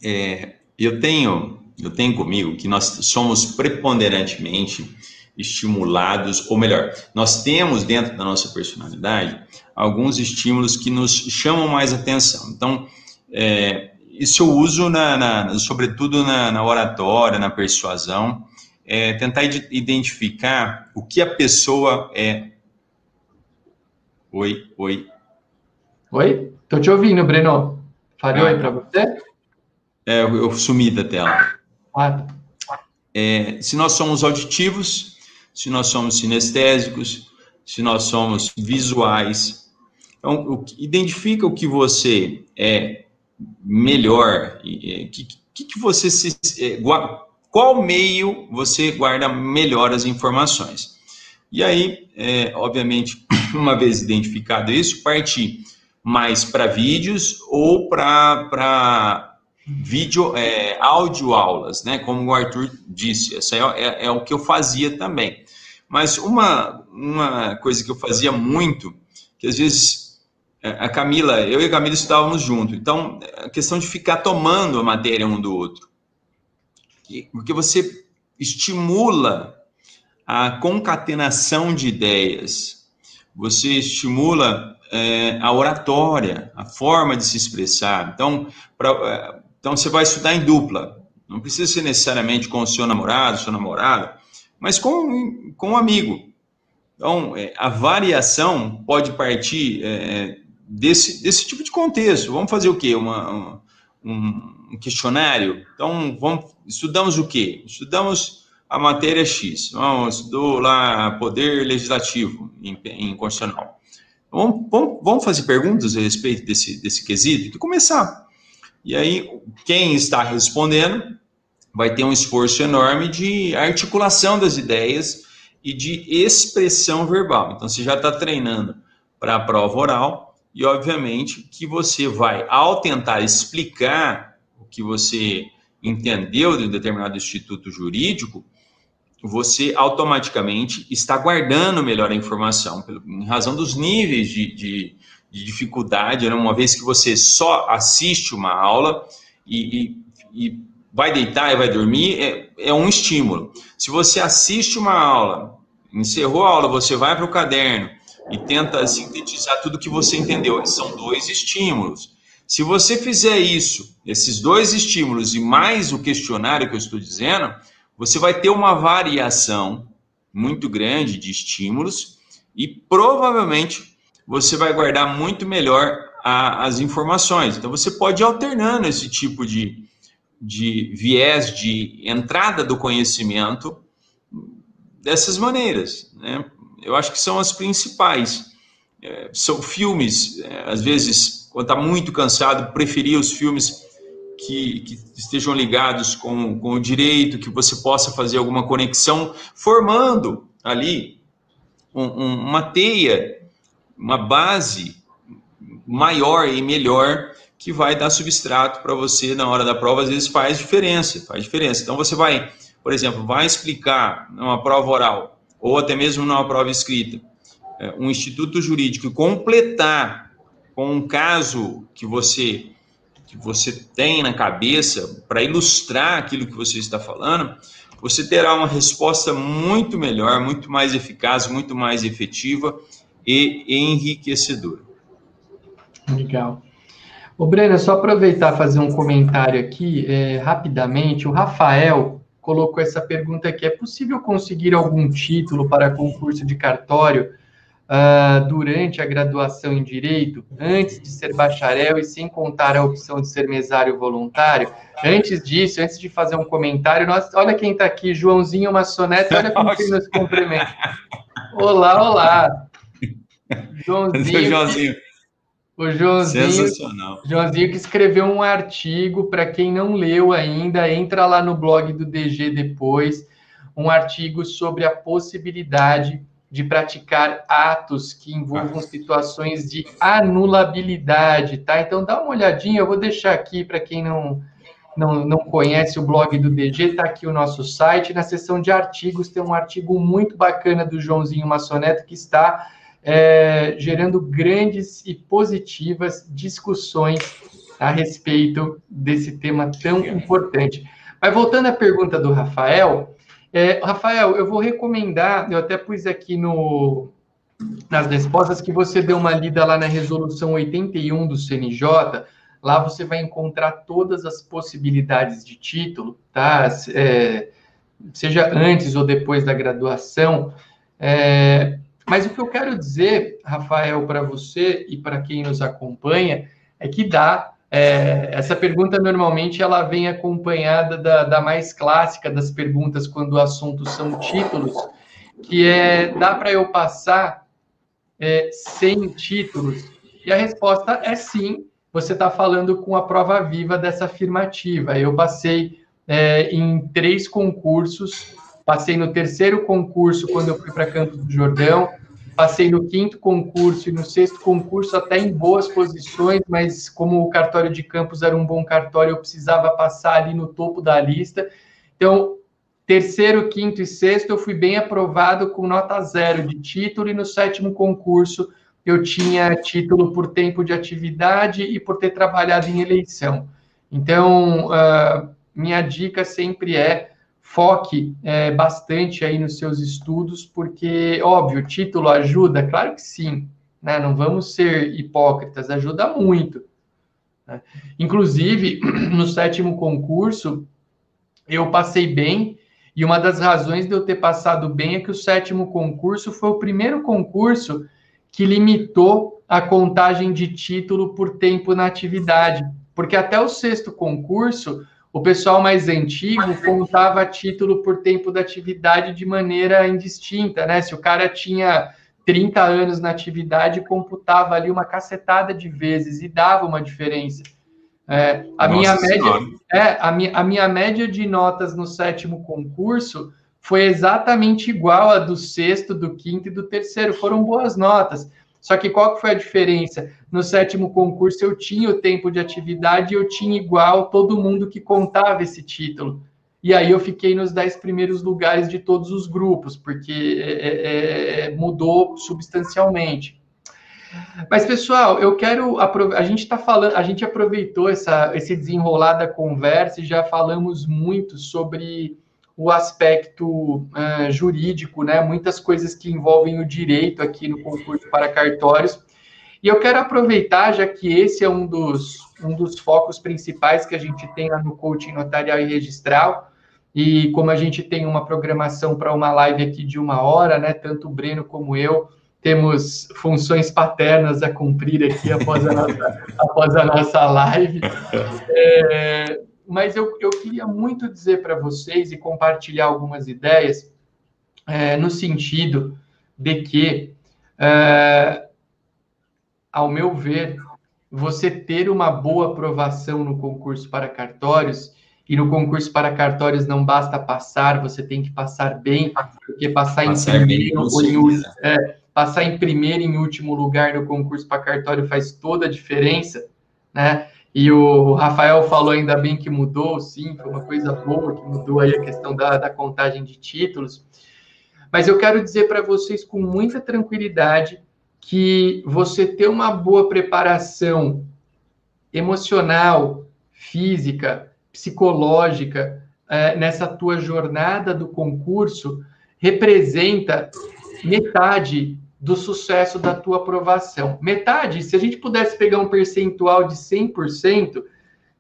é, eu tenho eu tenho comigo que nós somos preponderantemente estimulados, ou melhor, nós temos dentro da nossa personalidade alguns estímulos que nos chamam mais atenção. Então, é, isso eu uso, na, na sobretudo na, na, oratória, na persuasão, é, tentar identificar o que a pessoa é. Oi, oi. Oi? Estou te ouvindo, Breno. Falei ah, oi para você? É, eu, eu sumi da tela. Ah. É, se nós somos auditivos, se nós somos sinestésicos, se nós somos visuais. Então, o, identifica o que você é melhor, que, que, que você se. É, qual meio você guarda melhor as informações. E aí, é, obviamente, uma vez identificado isso, partir mais para vídeos ou para vídeo, é, áudio aulas, né? Como o Arthur disse, essa é, é, é, o que eu fazia também. Mas uma, uma coisa que eu fazia muito, que às vezes é, a Camila, eu e a Camila estudávamos junto, então a questão de ficar tomando a matéria um do outro. Porque você estimula a concatenação de ideias, você estimula é, a oratória, a forma de se expressar. Então, pra, é, então você vai estudar em dupla. Não precisa ser necessariamente com o seu namorado, sua namorada, mas com, com um amigo. Então, é, a variação pode partir é, desse, desse tipo de contexto. Vamos fazer o quê? Uma, uma, um questionário? Então, vamos, estudamos o quê? Estudamos a matéria X. Vamos, estudou lá poder legislativo em, em constitucional. Vamos, vamos, vamos, fazer perguntas a respeito desse, desse quesito e começar. E aí, quem está respondendo vai ter um esforço enorme de articulação das ideias e de expressão verbal. Então, você já está treinando para a prova oral e, obviamente, que você vai, ao tentar explicar o que você entendeu de um determinado instituto jurídico, você automaticamente está guardando melhor a informação, em razão dos níveis de, de, de dificuldade, né? uma vez que você só assiste uma aula e, e, e vai deitar e vai dormir, é, é um estímulo. Se você assiste uma aula, encerrou a aula, você vai para o caderno e tenta sintetizar tudo que você entendeu. São dois estímulos. Se você fizer isso, esses dois estímulos e mais o questionário que eu estou dizendo, você vai ter uma variação muito grande de estímulos e provavelmente você vai guardar muito melhor a, as informações. Então você pode ir alternando esse tipo de, de viés de entrada do conhecimento dessas maneiras. Né? Eu acho que são as principais. É, são filmes, é, às vezes, quando está muito cansado, preferir os filmes que, que, estejam ligados com, com o direito, que você possa fazer alguma conexão, formando ali um, um, uma teia, uma base maior e melhor que vai dar substrato para você na hora da prova, às vezes faz diferença, faz diferença. Então você vai, por exemplo, vai explicar numa prova oral ou até mesmo numa prova escrita, é, um instituto jurídico completar com um caso que você que você tem na cabeça para ilustrar aquilo que você está falando, você terá uma resposta muito melhor, muito mais eficaz, muito mais efetiva e enriquecedora. Legal. O Breno, só aproveitar fazer um comentário aqui, é, rapidamente. O Rafael colocou essa pergunta aqui: é possível conseguir algum título para concurso de cartório uh, durante a graduação em Direito, antes de ser bacharel e sem contar a opção de ser mesário voluntário? Antes disso, antes de fazer um comentário, nós, olha quem está aqui, Joãozinho Maçonete, olha como ele nos cumprimenta. Olá, olá. Joãozinho. Joãozinho. O Joãozinho, Sensacional. Joãozinho que escreveu um artigo, para quem não leu ainda, entra lá no blog do DG depois, um artigo sobre a possibilidade de praticar atos que envolvam situações de anulabilidade, tá? Então dá uma olhadinha, eu vou deixar aqui para quem não, não, não conhece o blog do DG, tá aqui o nosso site, na seção de artigos tem um artigo muito bacana do Joãozinho Massoneto que está é, gerando grandes e positivas discussões a respeito desse tema tão importante. Mas voltando à pergunta do Rafael, é, Rafael, eu vou recomendar, eu até pus aqui no, nas respostas que você dê uma lida lá na resolução 81 do CNJ, lá você vai encontrar todas as possibilidades de título, tá? É, seja antes ou depois da graduação. É, mas o que eu quero dizer, Rafael, para você e para quem nos acompanha, é que dá. É, essa pergunta normalmente ela vem acompanhada da, da, mais clássica das perguntas quando o assunto são títulos, que é dá para eu passar é, sem títulos? E a resposta é sim. Você está falando com a prova viva dessa afirmativa. Eu passei é, em três concursos Passei no terceiro concurso quando eu fui para Campos do Jordão, passei no quinto concurso e no sexto concurso até em boas posições, mas como o cartório de Campos era um bom cartório, eu precisava passar ali no topo da lista. Então, terceiro, quinto e sexto eu fui bem aprovado com nota zero de título e no sétimo concurso eu tinha título por tempo de atividade e por ter trabalhado em eleição. Então, uh, minha dica sempre é foque é, bastante aí nos seus estudos, porque, óbvio, o título ajuda? Claro que sim, né? não vamos ser hipócritas, ajuda muito. Né? Inclusive, no sétimo concurso, eu passei bem, e uma das razões de eu ter passado bem é que o sétimo concurso foi o primeiro concurso que limitou a contagem de título por tempo na atividade, porque até o sexto concurso o pessoal mais antigo contava título por tempo da atividade de maneira indistinta, né? Se o cara tinha 30 anos na atividade, computava ali uma cacetada de vezes e dava uma diferença. É, a, minha média, é, a, minha, a minha média de notas no sétimo concurso foi exatamente igual a do sexto, do quinto e do terceiro. Foram boas notas. Só que qual que foi a diferença? No sétimo concurso eu tinha o tempo de atividade e eu tinha igual todo mundo que contava esse título. E aí eu fiquei nos dez primeiros lugares de todos os grupos, porque é, é, é mudou substancialmente. Mas, pessoal, eu quero. A gente está falando, a gente aproveitou essa, esse desenrolar da conversa e já falamos muito sobre o aspecto uh, jurídico, né? Muitas coisas que envolvem o direito aqui no concurso para cartórios. E eu quero aproveitar, já que esse é um dos, um dos focos principais que a gente tem lá no coaching notarial e registral, e como a gente tem uma programação para uma live aqui de uma hora, né? Tanto o Breno como eu temos funções paternas a cumprir aqui após a nossa, após a nossa live. É, mas eu, eu queria muito dizer para vocês e compartilhar algumas ideias é, no sentido de que, é, ao meu ver, você ter uma boa aprovação no concurso para cartórios, e no concurso para cartórios não basta passar, você tem que passar bem, porque passar, passar em primeiro ou em, é, passar em primeiro e em último lugar no concurso para cartório faz toda a diferença, né? E o Rafael falou ainda bem que mudou, sim, foi uma coisa boa que mudou aí a questão da, da contagem de títulos. Mas eu quero dizer para vocês com muita tranquilidade que você ter uma boa preparação emocional, física, psicológica é, nessa tua jornada do concurso representa metade do sucesso da tua aprovação. Metade, se a gente pudesse pegar um percentual de 100%,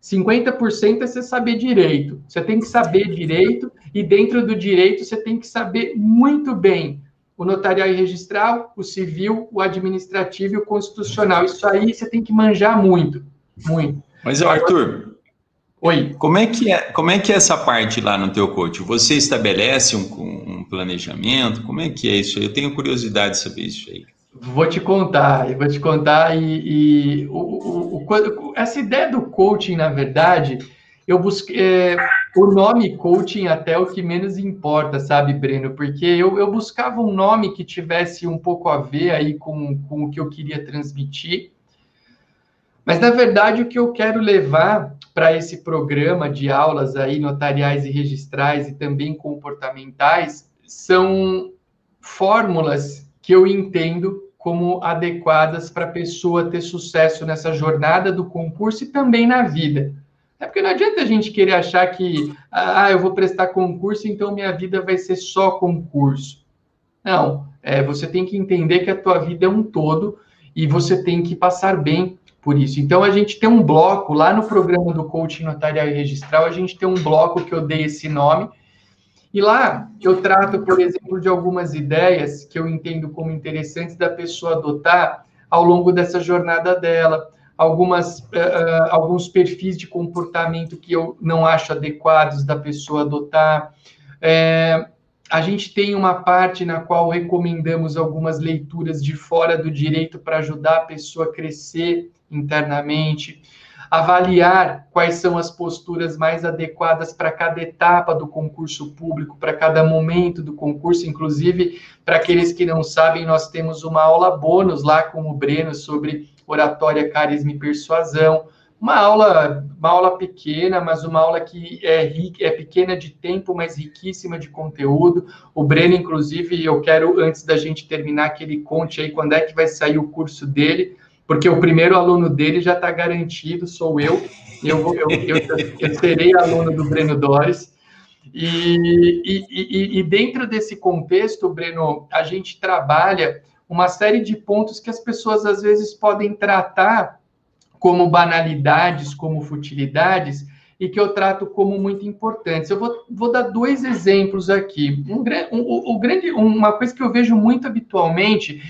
50% é você saber direito. Você tem que saber direito e dentro do direito você tem que saber muito bem o notarial e registral, o civil, o administrativo e o constitucional. Isso aí você tem que manjar muito, muito. Mas, Arthur, Oi. Como é que é, como é que é essa parte lá no teu coach? Você estabelece um, um planejamento? Como é que é isso? Eu tenho curiosidade de saber isso aí. Vou te contar, eu vou te contar e, e o, o, o, essa ideia do coaching, na verdade, eu busquei é, o nome coaching até é o que menos importa, sabe, Breno? Porque eu, eu buscava um nome que tivesse um pouco a ver aí com, com o que eu queria transmitir. Mas na verdade o que eu quero levar para esse programa de aulas aí notariais e registrais e também comportamentais são fórmulas que eu entendo como adequadas para a pessoa ter sucesso nessa jornada do concurso e também na vida. É porque não adianta a gente querer achar que, ah, eu vou prestar concurso, então minha vida vai ser só concurso. Não, é, você tem que entender que a tua vida é um todo e você tem que passar bem por isso. Então, a gente tem um bloco lá no programa do coaching notarial e registral, a gente tem um bloco que eu dei esse nome, e lá eu trato, por exemplo, de algumas ideias que eu entendo como interessantes da pessoa adotar ao longo dessa jornada dela, algumas, uh, alguns perfis de comportamento que eu não acho adequados da pessoa adotar. É, a gente tem uma parte na qual recomendamos algumas leituras de fora do direito para ajudar a pessoa a crescer internamente, avaliar quais são as posturas mais adequadas para cada etapa do concurso público, para cada momento do concurso. Inclusive, para aqueles que não sabem, nós temos uma aula bônus lá com o Breno sobre oratória, carisma e persuasão. Uma aula, uma aula pequena, mas uma aula que é, é pequena de tempo, mas riquíssima de conteúdo. O Breno, inclusive, eu quero, antes da gente terminar, que ele conte aí quando é que vai sair o curso dele, porque o primeiro aluno dele já está garantido, sou eu. Eu, eu, eu, eu, serei aluno do Breno Dores. E, e, e, e dentro desse contexto, Breno, a gente trabalha uma série de pontos que as pessoas às vezes podem tratar como banalidades, como futilidades, e que eu trato como muito importantes. Eu vou, vou dar dois exemplos aqui. Um, um, um, grande, uma coisa que eu vejo muito habitualmente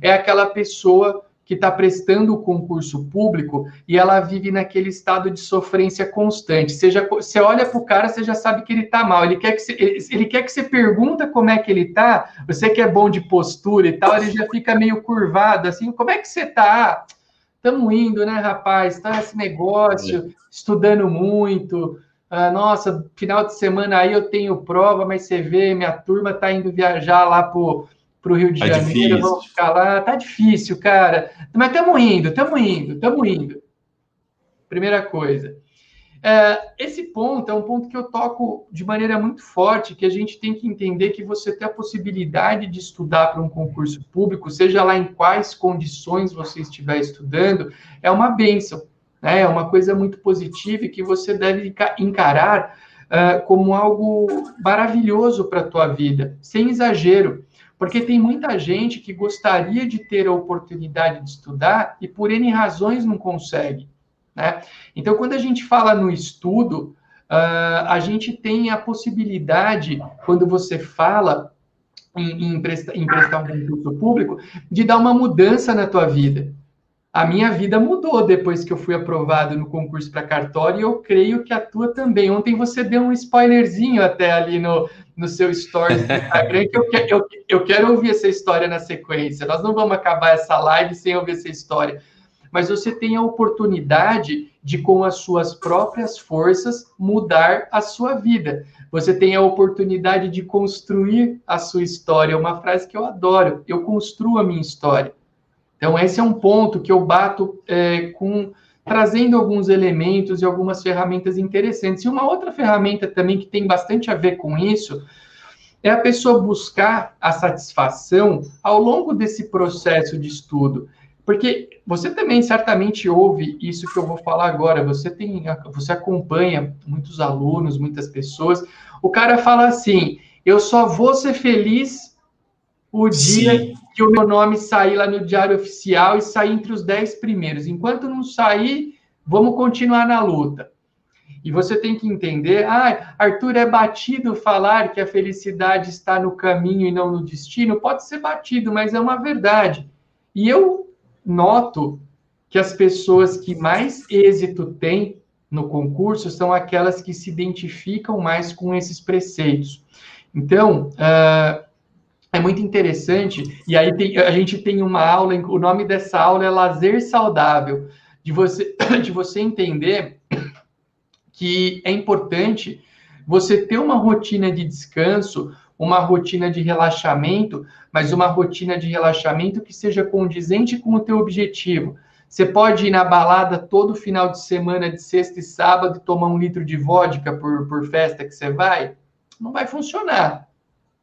é aquela pessoa que está prestando o concurso público e ela vive naquele estado de sofrência constante. Você, já, você olha para o cara, você já sabe que ele está mal. Ele quer, que você, ele, ele, quer que você pergunta como é que ele está. Você que é bom de postura e tal, ele já fica meio curvado, assim, como é que você está? Estamos indo, né, rapaz? Está esse negócio, estudando muito. Ah, nossa, final de semana aí eu tenho prova, mas você vê, minha turma está indo viajar lá para para o Rio de tá Janeiro, difícil. vamos ficar lá. Tá difícil, cara. Mas estamos indo, estamos indo, estamos indo. Primeira coisa. É, esse ponto é um ponto que eu toco de maneira muito forte, que a gente tem que entender que você ter a possibilidade de estudar para um concurso público, seja lá em quais condições você estiver estudando, é uma benção, né? é uma coisa muito positiva e que você deve encarar uh, como algo maravilhoso para a tua vida, sem exagero. Porque tem muita gente que gostaria de ter a oportunidade de estudar e por N razões não consegue. Né? Então, quando a gente fala no estudo, uh, a gente tem a possibilidade, quando você fala em, em, prestar, em prestar um concurso público, de dar uma mudança na tua vida a minha vida mudou depois que eu fui aprovado no concurso para cartório e eu creio que a tua também. Ontem você deu um spoilerzinho até ali no, no seu stories do Instagram, que eu, eu, eu quero ouvir essa história na sequência. Nós não vamos acabar essa live sem ouvir essa história. Mas você tem a oportunidade de, com as suas próprias forças, mudar a sua vida. Você tem a oportunidade de construir a sua história. Uma frase que eu adoro: eu construo a minha história. Então, esse é um ponto que eu bato é, com trazendo alguns elementos e algumas ferramentas interessantes. E uma outra ferramenta também que tem bastante a ver com isso é a pessoa buscar a satisfação ao longo desse processo de estudo. Porque você também certamente ouve isso que eu vou falar agora. Você tem, você acompanha muitos alunos, muitas pessoas. O cara fala assim: "Eu só vou ser feliz o dia Sim que o meu nome sair lá no Diário Oficial e sair entre os dez primeiros. Enquanto não sair, vamos continuar na luta. E você tem que entender, ah, Arthur, é batido falar que a felicidade está no caminho e não no destino. Pode ser batido, mas é uma verdade. E eu noto que as pessoas que mais êxito têm no concurso são aquelas que se identificam mais com esses preceitos. Então, uh, é muito interessante, e aí tem, a gente tem uma aula, o nome dessa aula é Lazer Saudável, de você, de você entender que é importante você ter uma rotina de descanso, uma rotina de relaxamento, mas uma rotina de relaxamento que seja condizente com o teu objetivo. Você pode ir na balada todo final de semana, de sexta e sábado, e tomar um litro de vodka por, por festa que você vai? Não vai funcionar.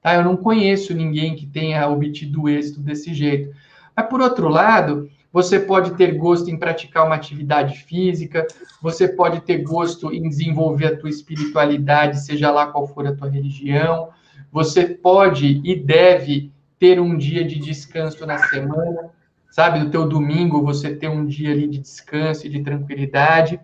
Tá? Eu não conheço ninguém que tenha obtido êxito desse jeito. Mas, por outro lado, você pode ter gosto em praticar uma atividade física, você pode ter gosto em desenvolver a tua espiritualidade, seja lá qual for a tua religião, você pode e deve ter um dia de descanso na semana, sabe? No teu domingo você ter um dia ali de descanso e de tranquilidade.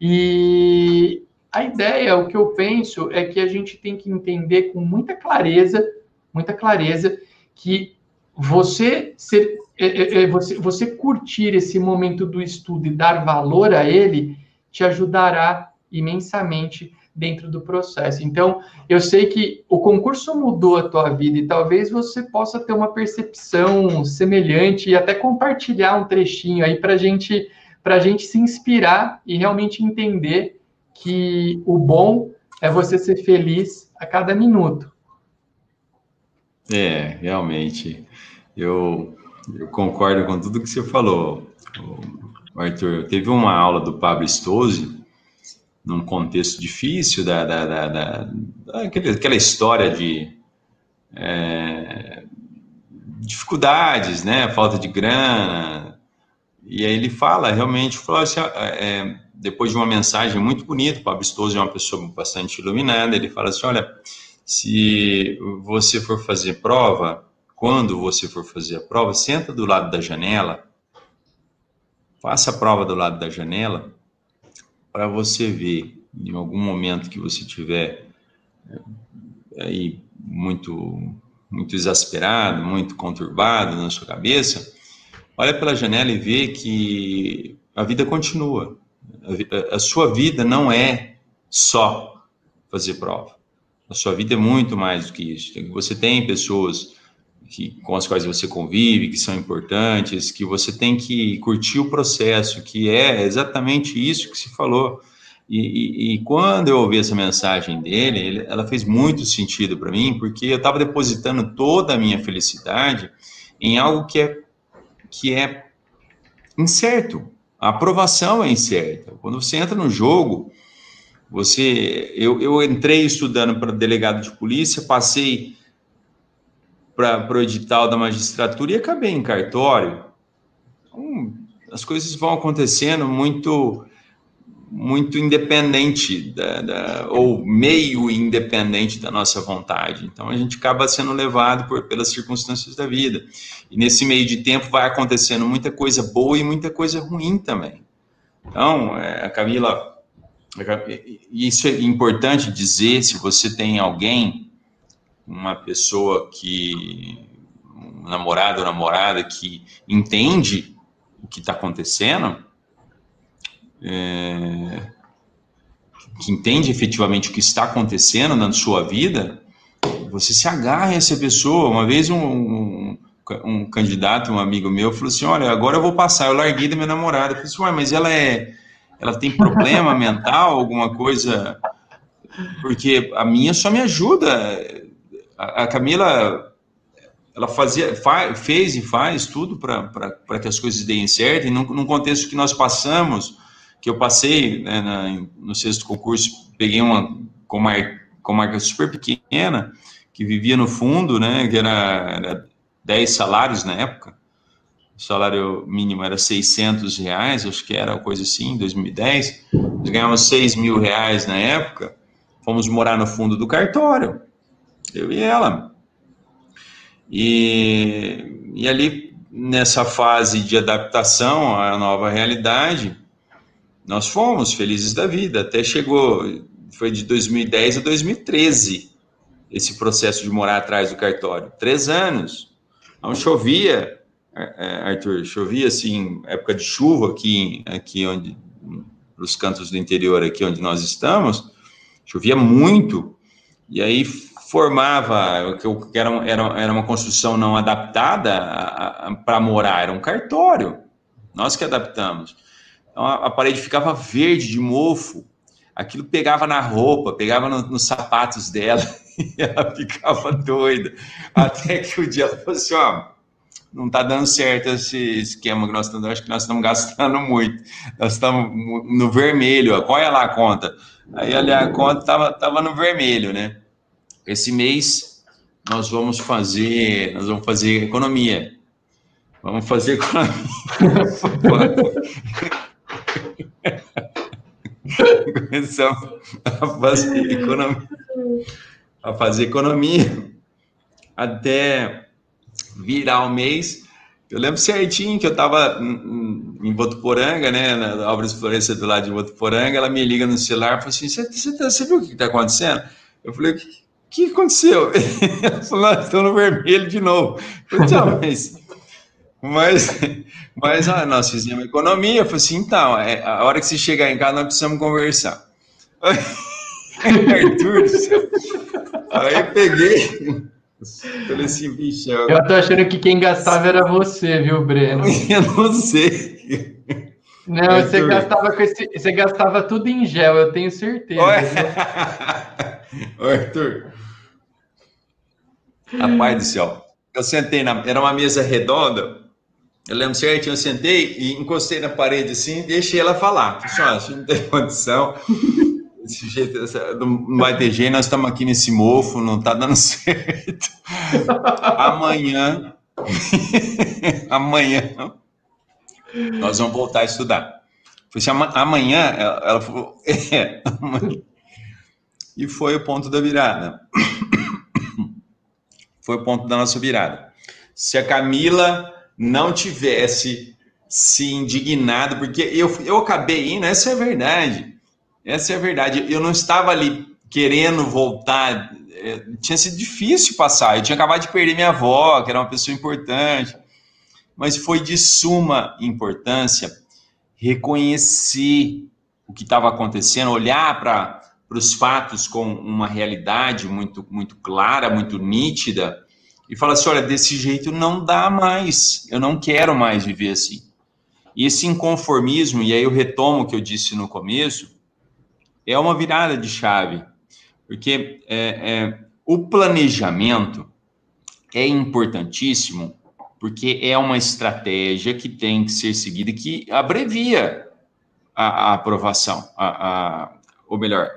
E a ideia, o que eu penso, é que a gente tem que entender com muita clareza, muita clareza, que você ser, é, é, é, você, você curtir esse momento do estudo e dar valor a ele te ajudará imensamente dentro do processo. Então, eu sei que o concurso mudou a tua vida e talvez você possa ter uma percepção semelhante e até compartilhar um trechinho aí para gente, a gente se inspirar e realmente entender que o bom é você ser feliz a cada minuto. É, realmente. Eu, eu concordo com tudo que você falou, Arthur. Teve uma aula do Pablo Stosi, num contexto difícil, da, da, da, da aquela história de é, dificuldades, né? Falta de grana. E aí ele fala, realmente, falou assim, é, depois de uma mensagem muito bonita, o Pablo Stoso é uma pessoa bastante iluminada, ele fala assim, olha, se você for fazer prova, quando você for fazer a prova, senta do lado da janela, faça a prova do lado da janela, para você ver, em algum momento que você tiver é, aí muito, muito exasperado, muito conturbado na sua cabeça, olha pela janela e vê que a vida continua a, sua vida não é só fazer prova. A sua vida é muito mais do que isso. Você tem pessoas que, com as quais você convive, que são importantes, que você tem que curtir o processo, que é exatamente isso que se falou. E, e, e quando eu ouvi essa mensagem dele, ele, ela fez muito sentido para mim, porque eu estava depositando toda a minha felicidade em algo que é, que é incerto, a aprovação é incerta. Quando você entra no jogo, você, eu, eu entrei estudando para delegado de polícia, passei para o edital da magistratura e acabei em cartório. Então, as coisas vão acontecendo muito muito independente da, da, ou meio independente da nossa vontade. Então a gente acaba sendo levado por, pelas circunstâncias da vida. E nesse meio de tempo vai acontecendo muita coisa boa e muita coisa ruim também. Então, é, a Camila, isso é importante dizer se você tem alguém, uma pessoa que, um namorado ou namorada que entende o que está acontecendo, é, que entende efetivamente o que está acontecendo na sua vida, você se agarra a essa pessoa. Uma vez um, um, um, candidato, um amigo meu, falou assim: Olha, agora eu vou passar. Eu larguei da minha namorada. Eu falei assim: Ué, mas ela é. Ela tem problema mental, alguma coisa. Porque a minha só me ajuda. A, a Camila, ela fazia, faz, fez e faz tudo para que as coisas deem certo. E num, num contexto que nós passamos, que eu passei né, na, no sexto concurso, peguei uma comarca, comarca super pequena, que vivia no fundo, né, que era, era 10 salários na época, o salário mínimo era 600 reais, acho que era coisa assim, em 2010, nós ganhávamos 6 mil reais na época, fomos morar no fundo do cartório, eu e ela. E, e ali, nessa fase de adaptação à nova realidade, nós fomos felizes da vida. Até chegou, foi de 2010 a 2013, esse processo de morar atrás do cartório. Três anos. Não chovia, é, Arthur, chovia assim, época de chuva aqui, aqui onde, nos cantos do interior aqui onde nós estamos, chovia muito, e aí formava, que era, era, era uma construção não adaptada para morar, era um cartório, nós que adaptamos. Então a, parede ficava verde de mofo, aquilo pegava na roupa, pegava no, nos sapatos dela, e ela ficava doida. Até que o dia ela falou assim: ó, não está dando certo esse esquema que nós estamos, acho que nós estamos gastando muito. Nós estamos no vermelho, ó, qual é lá a conta? Aí ali a conta estava tava no vermelho, né? Esse mês nós vamos fazer, nós vamos fazer economia. Vamos fazer economia. Começamos a fazer economia, a fazer economia até virar o mês. Eu lembro certinho que eu estava em Votuporanga, né, na de Florença do lado de Votuporanga, ela me liga no celular e falou assim, você, tá, viu o que está acontecendo? Eu falei, o que, que aconteceu? Ela falou, estamos no vermelho de novo. Eu falei, mas mas, mas ah, nós fizemos economia. Eu falei assim: então, é, a hora que você chegar em casa, nós precisamos conversar. Arthur, aí eu peguei. Falei assim, bicho. Eu... eu tô achando que quem gastava era você, viu, Breno? Eu não sei. Não, Arthur. você gastava com esse, você gastava tudo em gel, eu tenho certeza. Oi, Arthur. Rapaz do céu. Eu sentei na. Era uma mesa redonda eu lembro certinho, eu sentei e encostei na parede assim, deixei ela falar. Falei assim, não tem condição. Desse jeito, não vai ter jeito, nós estamos aqui nesse mofo, não está dando certo. Amanhã, amanhã, nós vamos voltar a estudar. Falei assim, amanhã, ela falou, é, amanhã. E foi o ponto da virada. Foi o ponto da nossa virada. Se a Camila não tivesse se indignado, porque eu, eu acabei indo, essa é a verdade. Essa é a verdade. Eu não estava ali querendo voltar. É, tinha sido difícil passar. Eu tinha acabado de perder minha avó, que era uma pessoa importante. Mas foi de suma importância reconhecer o que estava acontecendo, olhar para os fatos com uma realidade muito, muito clara, muito nítida, e fala assim: olha, desse jeito não dá mais, eu não quero mais viver assim. E esse inconformismo, e aí eu retomo o que eu disse no começo, é uma virada de chave, porque é, é, o planejamento é importantíssimo, porque é uma estratégia que tem que ser seguida, que abrevia a, a aprovação, a, a, ou melhor,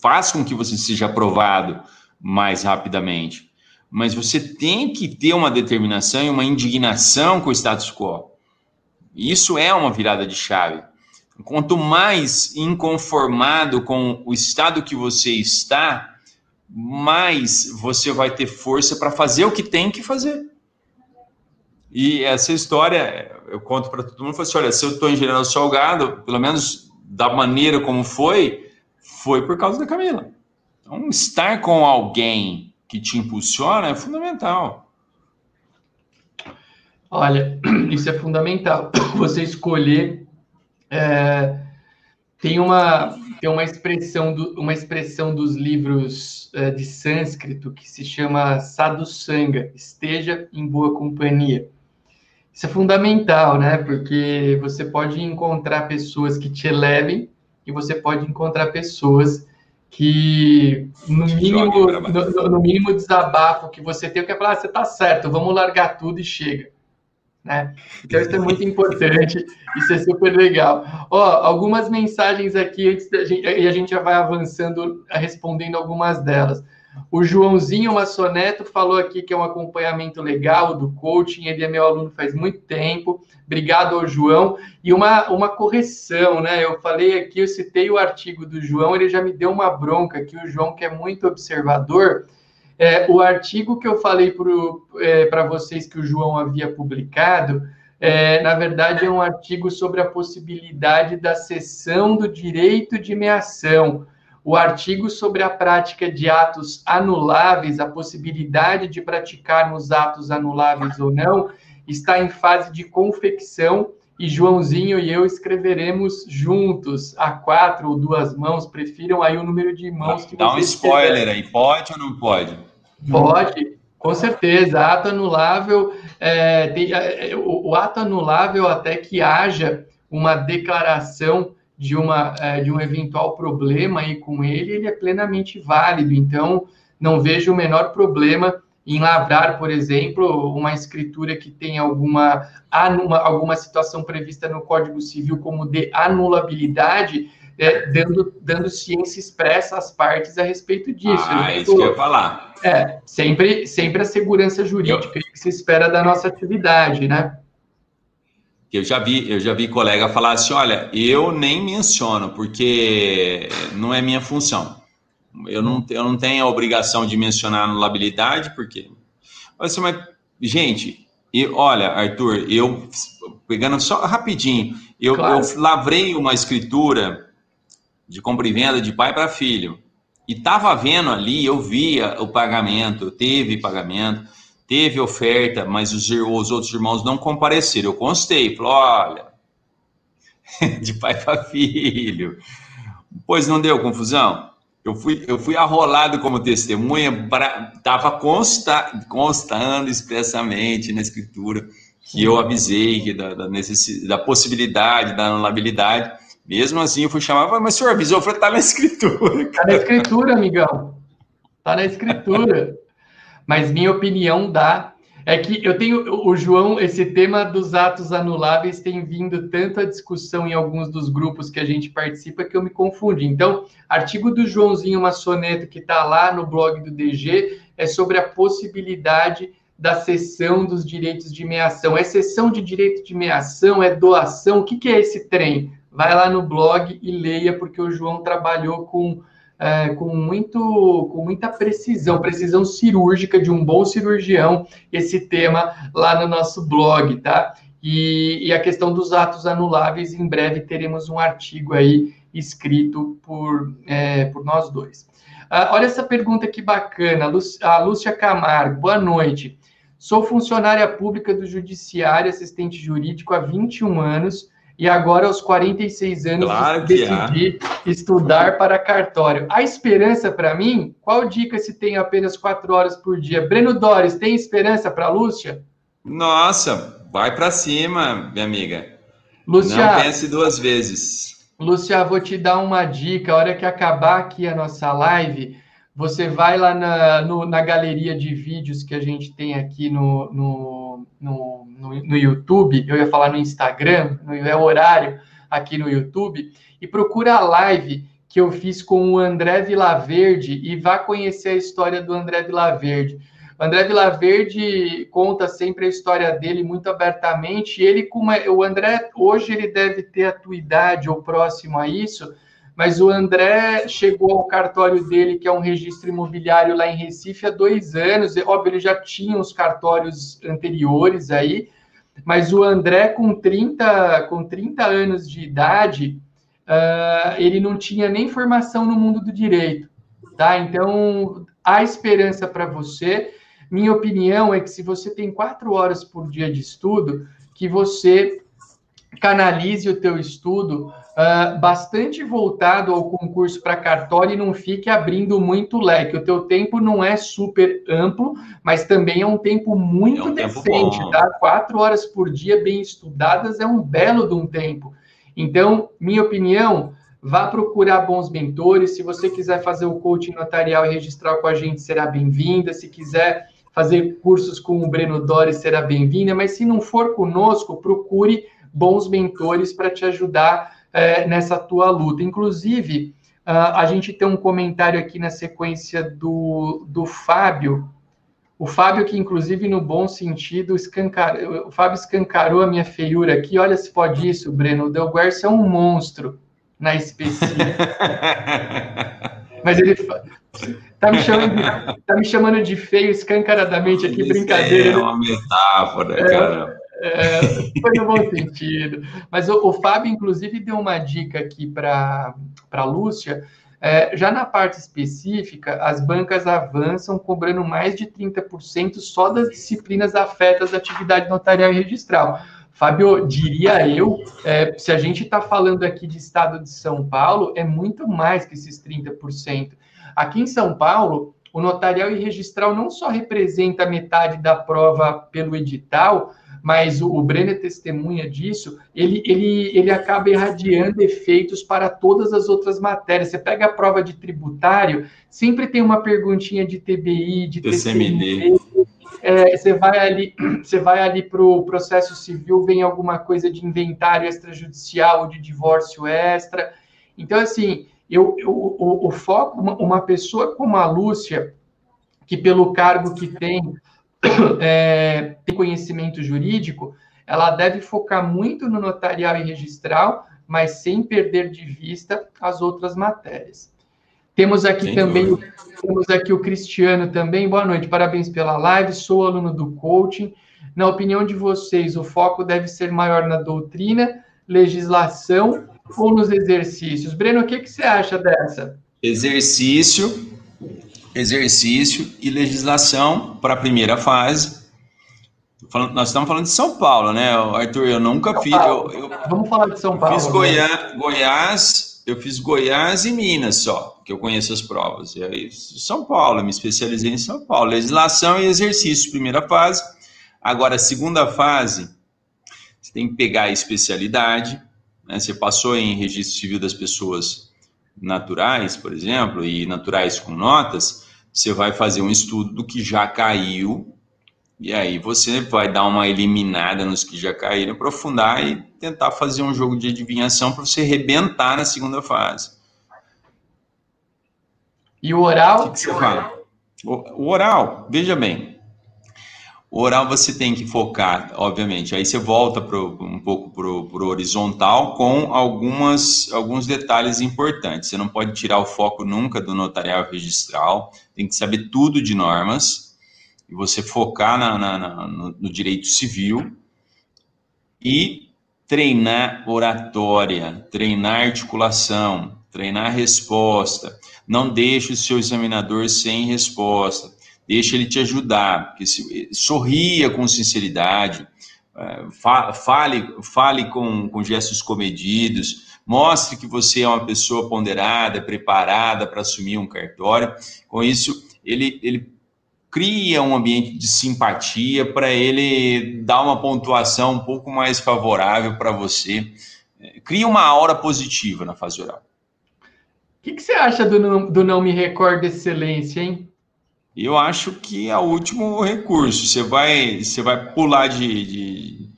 faz com que você seja aprovado mais rapidamente mas você tem que ter uma determinação e uma indignação com o status quo. Isso é uma virada de chave. Quanto mais inconformado com o estado que você está, mais você vai ter força para fazer o que tem que fazer. E essa história, eu conto para todo mundo, assim, olha, se eu estou General Salgado, pelo menos da maneira como foi, foi por causa da Camila. Então, estar com alguém que te impulsiona é fundamental. Olha, isso é fundamental. Você escolher. É, tem uma tem uma expressão do, uma expressão dos livros é, de sânscrito que se chama sadhusanga, esteja em boa companhia. Isso é fundamental, né? Porque você pode encontrar pessoas que te elevem e você pode encontrar pessoas que no mínimo, no, no, mínimo desabafo que você tem, que é falar, ah, você tá certo, vamos largar tudo e chega. Né? Então isso é muito importante, isso é super legal. Ó, algumas mensagens aqui antes da gente, e a gente já vai avançando, respondendo algumas delas. O Joãozinho Massoneto falou aqui que é um acompanhamento legal do coaching, ele é meu aluno faz muito tempo. Obrigado ao João. E uma, uma correção, né? Eu falei aqui, eu citei o artigo do João, ele já me deu uma bronca que o João, que é muito observador, É, o artigo que eu falei para é, vocês que o João havia publicado, é, na verdade, é um artigo sobre a possibilidade da cessão do direito de meação. O artigo sobre a prática de atos anuláveis, a possibilidade de praticarmos atos anuláveis ou não, está em fase de confecção e Joãozinho e eu escreveremos juntos, a quatro ou duas mãos, prefiram aí o número de mãos que Dá um spoiler aí, pode ou não pode? Pode, com certeza. Ato anulável, é, tem, é, o, o, ato anulável até que haja uma declaração de, uma, é, de um eventual problema aí com ele, ele é plenamente válido. Então, não vejo o menor problema em lavrar, por exemplo, uma escritura que tem alguma, alguma situação prevista no Código Civil como de anulabilidade, é, dando, dando ciência expressa às partes a respeito disso. Ah, é isso que eu ia falar. É, sempre, sempre a segurança jurídica eu, que se espera da nossa atividade, né? Eu já vi, eu já vi colega falar assim, olha, eu nem menciono, porque não é minha função. Eu não, eu não tenho a obrigação de mencionar anulabilidade, porque. Assim, mas, gente, e, olha, Arthur, eu pegando só rapidinho, eu, claro. eu lavrei uma escritura de compra e venda de pai para filho. E estava vendo ali, eu via o pagamento, teve pagamento, teve oferta, mas os, os outros irmãos não compareceram. Eu constei, falei, olha, de pai para filho. Pois não deu confusão? Eu fui, eu fui arrolado como testemunha, estava consta, constando expressamente na escritura que eu avisei que da, da, da possibilidade, da anulabilidade. Mesmo assim, eu fui chamar, mas o senhor avisou? Eu falei, está na escritura. Está na escritura, amigão. Está na escritura. Mas minha opinião dá é que eu tenho o João, esse tema dos atos anuláveis tem vindo tanto a discussão em alguns dos grupos que a gente participa que eu me confundi. Então, artigo do Joãozinho Massoneto que está lá no blog do DG é sobre a possibilidade da cessão dos direitos de meação. É cessão de direito de meação? É doação? O que, que é esse trem? Vai lá no blog e leia, porque o João trabalhou com é, com, muito, com muita precisão, precisão cirúrgica de um bom cirurgião, esse tema lá no nosso blog, tá? E, e a questão dos atos anuláveis, em breve teremos um artigo aí escrito por, é, por nós dois. Ah, olha essa pergunta que bacana, a Lúcia Camargo, boa noite. Sou funcionária pública do Judiciário, assistente jurídico há 21 anos e agora, aos 46 anos, claro decidi há. estudar para cartório. A esperança para mim, qual dica se tem apenas quatro horas por dia? Breno Dores, tem esperança para Lúcia? Nossa, vai para cima, minha amiga. Lúcia, Não pense duas vezes. Lúcia, vou te dar uma dica. A hora que acabar aqui a nossa live, você vai lá na, no, na galeria de vídeos que a gente tem aqui no, no, no, no, no YouTube, eu ia falar no Instagram, no, é horário aqui no YouTube, e procura a live que eu fiz com o André Vilaverde e vá conhecer a história do André Vilaverde. O André Vilaverde conta sempre a história dele muito abertamente. Ele, como o André, hoje ele deve ter a tua idade ou próximo a isso, mas o André chegou ao cartório dele, que é um registro imobiliário lá em Recife, há dois anos. Óbvio, ele já tinha os cartórios anteriores aí, mas o André, com 30, com 30 anos de idade, uh, ele não tinha nem formação no mundo do direito. Tá? Então, há esperança para você. Minha opinião é que se você tem quatro horas por dia de estudo, que você canalize o teu estudo uh, bastante voltado ao concurso para cartório e não fique abrindo muito leque. O teu tempo não é super amplo, mas também é um tempo muito é um decente, tempo tá? Quatro horas por dia bem estudadas é um belo de um tempo. Então, minha opinião, vá procurar bons mentores. Se você quiser fazer o coaching notarial e registrar com a gente, será bem-vinda. Se quiser fazer cursos com o Breno Dori, será bem-vinda. Mas se não for conosco, procure bons mentores para te ajudar é, nessa tua luta. Inclusive, uh, a gente tem um comentário aqui na sequência do, do Fábio. O Fábio, que inclusive no bom sentido, escancar... o Fábio escancarou a minha feiura aqui. Olha se pode isso, Breno. O Del Guercio é um monstro na específica. Mas ele Tá me, chamando, tá me chamando de feio escancaradamente aqui, Isso brincadeira. É uma metáfora, é, cara. É, foi no bom sentido. Mas o, o, Fábio, inclusive, deu uma dica aqui para a Lúcia. É, já na parte específica, as bancas avançam cobrando mais de 30% só das disciplinas afetas à atividade notarial e registral. Fábio, diria eu, é, se a gente está falando aqui de estado de São Paulo, é muito mais que esses 30%. Aqui em São Paulo, o notarial e registral não só representa metade da prova pelo edital, mas o, o Brenner testemunha disso, ele, ele, ele acaba irradiando efeitos para todas as outras matérias. Você pega a prova de tributário, sempre tem uma perguntinha de TBI, de TCMD. É, você vai ali, você vai ali para o processo civil, vem alguma coisa de inventário extrajudicial, de divórcio extra. Então, assim, eu, eu o, o, foco, uma, uma pessoa como a Lúcia, que pelo cargo que tem, é, tem conhecimento jurídico, ela deve focar muito no notarial e registral, mas sem perder de vista as outras matérias. Temos aqui sem também dúvida. temos aqui o Cristiano também. Boa noite, parabéns pela live. Sou aluno do coaching. Na opinião de vocês, o foco deve ser maior na doutrina, legislação ou nos exercícios? Breno, o que, que você acha dessa? Exercício exercício e legislação para a primeira fase. Nós estamos falando de São Paulo, né, Arthur? Eu nunca fiz. Eu, eu, Vamos falar de São Paulo. Fiz Goiás, né? Goiás, eu fiz Goiás e Minas só, que eu conheço as provas. E aí, São Paulo, me especializei em São Paulo. Legislação e exercício, primeira fase. Agora, segunda fase, você tem que pegar a especialidade. Né? Você passou em registro civil das pessoas naturais, por exemplo, e naturais com notas, você vai fazer um estudo do que já caiu, e aí você vai dar uma eliminada nos que já caíram, aprofundar e tentar fazer um jogo de adivinhação para você rebentar na segunda fase. E o oral? O que, você fala? O oral, veja bem, o oral você tem que focar, obviamente. Aí você volta pro, um pouco para o horizontal com algumas, alguns detalhes importantes. Você não pode tirar o foco nunca do notarial registral. Tem que saber tudo de normas. E você focar na, na, na, no, no direito civil e treinar oratória, treinar articulação, treinar resposta. Não deixe o seu examinador sem resposta deixa ele te ajudar, porque se, sorria com sinceridade, é, fale, fale com, com gestos comedidos, mostre que você é uma pessoa ponderada, preparada para assumir um cartório. Com isso, ele, ele cria um ambiente de simpatia para ele dar uma pontuação um pouco mais favorável para você. É, cria uma aura positiva na fase oral. O que, que, você acha do não, do não me recordo excelência, hein? Eu acho que é o último recurso. Você vai, você vai pular de, de,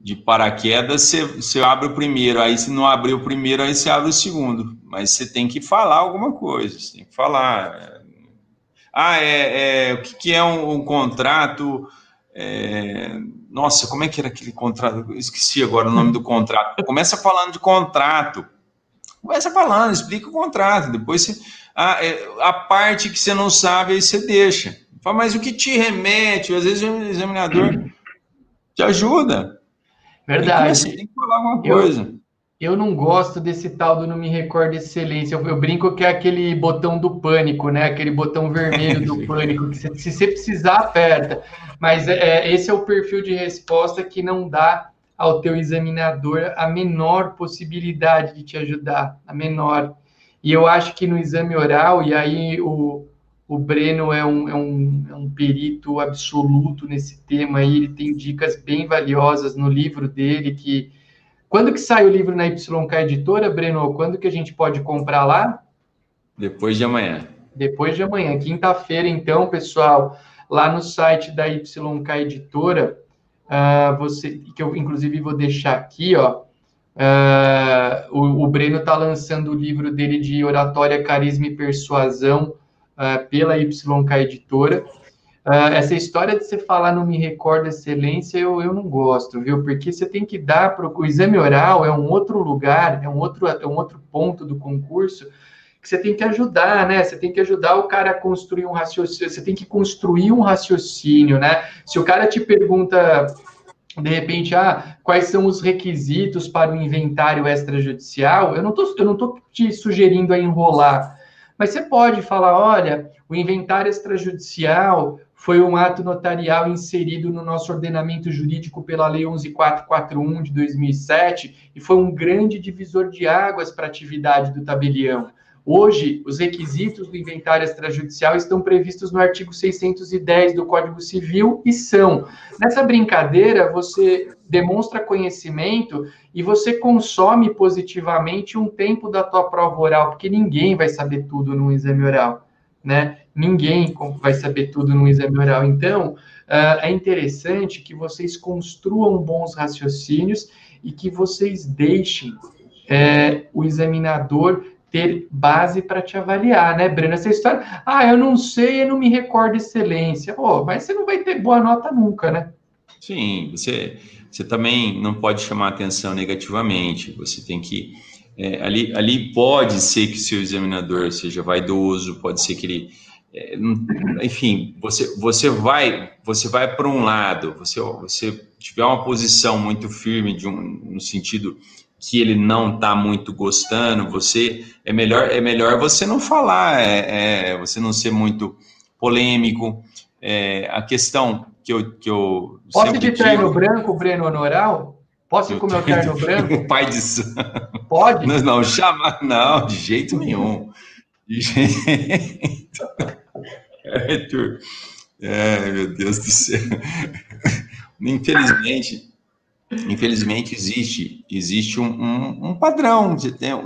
de paraquedas, você, você abre o primeiro, aí se não abrir o primeiro, aí você abre o segundo. Mas você tem que falar alguma coisa, você tem que falar. Ah, é, é o que, que é um, um contrato? É, nossa, como é que era aquele contrato? Eu esqueci agora o nome do contrato. Começa falando de contrato. Começa falando, explica o contrato. Depois você a, é, a parte que você não sabe, aí você deixa. Fala, mas o que te remete? Às vezes o examinador te ajuda. Verdade. Você tem que falar alguma coisa. Eu, eu não gosto desse tal do não me recordo excelência. Eu, eu, brinco que é aquele botão do pânico, né? Aquele botão vermelho do pânico, que você, se você precisar, aperta. Mas é, é, esse é o perfil de resposta que não dá ao teu examinador a menor possibilidade de te ajudar, a menor. E eu acho que no exame oral, e aí o, o Breno é um, é, um, é um perito absoluto nesse tema aí, ele tem dicas bem valiosas no livro dele, que... Quando que sai o livro na YK Editora, Breno? Quando que a gente pode comprar lá? Depois de amanhã. Depois de amanhã, quinta-feira, então, pessoal, lá no site da YK Editora, uh, você, que eu inclusive vou deixar aqui, ó, Uh, o, o, Breno está lançando o livro dele de oratória, carisma e persuasão uh, pela YK Editora. Uh, essa história de você falar não me recorda excelência, eu, eu não gosto, viu? Porque você tem que dar para o exame oral é um outro lugar, é um outro, é um outro ponto do concurso que você tem que ajudar, né? Você tem que ajudar o cara a construir um raciocínio, você tem que construir um raciocínio, né? Se o cara te pergunta de repente, ah, quais são os requisitos para o inventário extrajudicial? Eu não eu não tô te sugerindo a enrolar, mas você pode falar, olha, o inventário extrajudicial foi um ato notarial inserido no nosso ordenamento jurídico pela Lei 11441 de 2007 e foi um grande divisor de águas para a atividade do tabelião. Hoje, os requisitos do inventário extrajudicial estão previstos no artigo 610 do Código Civil e são. Nessa brincadeira, você demonstra conhecimento e você consome positivamente um tempo da tua prova oral, porque ninguém vai saber tudo no exame oral né? Ninguém vai saber tudo no exame oral. Então, uh, é interessante que vocês construam bons raciocínios e que vocês deixem é, o examinador ter base para te avaliar, né, Breno? Essa história, ah, eu não sei, eu não me recordo excelência. Oh, mas você não vai ter boa nota nunca, né? Sim, você, você também não pode chamar atenção negativamente, você tem que é, ali, ali pode ser que seu examinador seja vaidoso, pode ser que ele, é, enfim, você, você vai, você vai para um lado, você, você tiver uma posição muito firme de um, no sentido que ele não está muito gostando, você é melhor é melhor você não falar, é, é você não ser muito polêmico. É, a questão que eu que eu posso de treino branco, Breno Honoral? Posso ir com meu terno branco? Pai de. Pode? Não, não, chama, não, de jeito nenhum. De jeito. Arthur. É, meu Deus do céu. Infelizmente, infelizmente existe existe um, um, um, padrão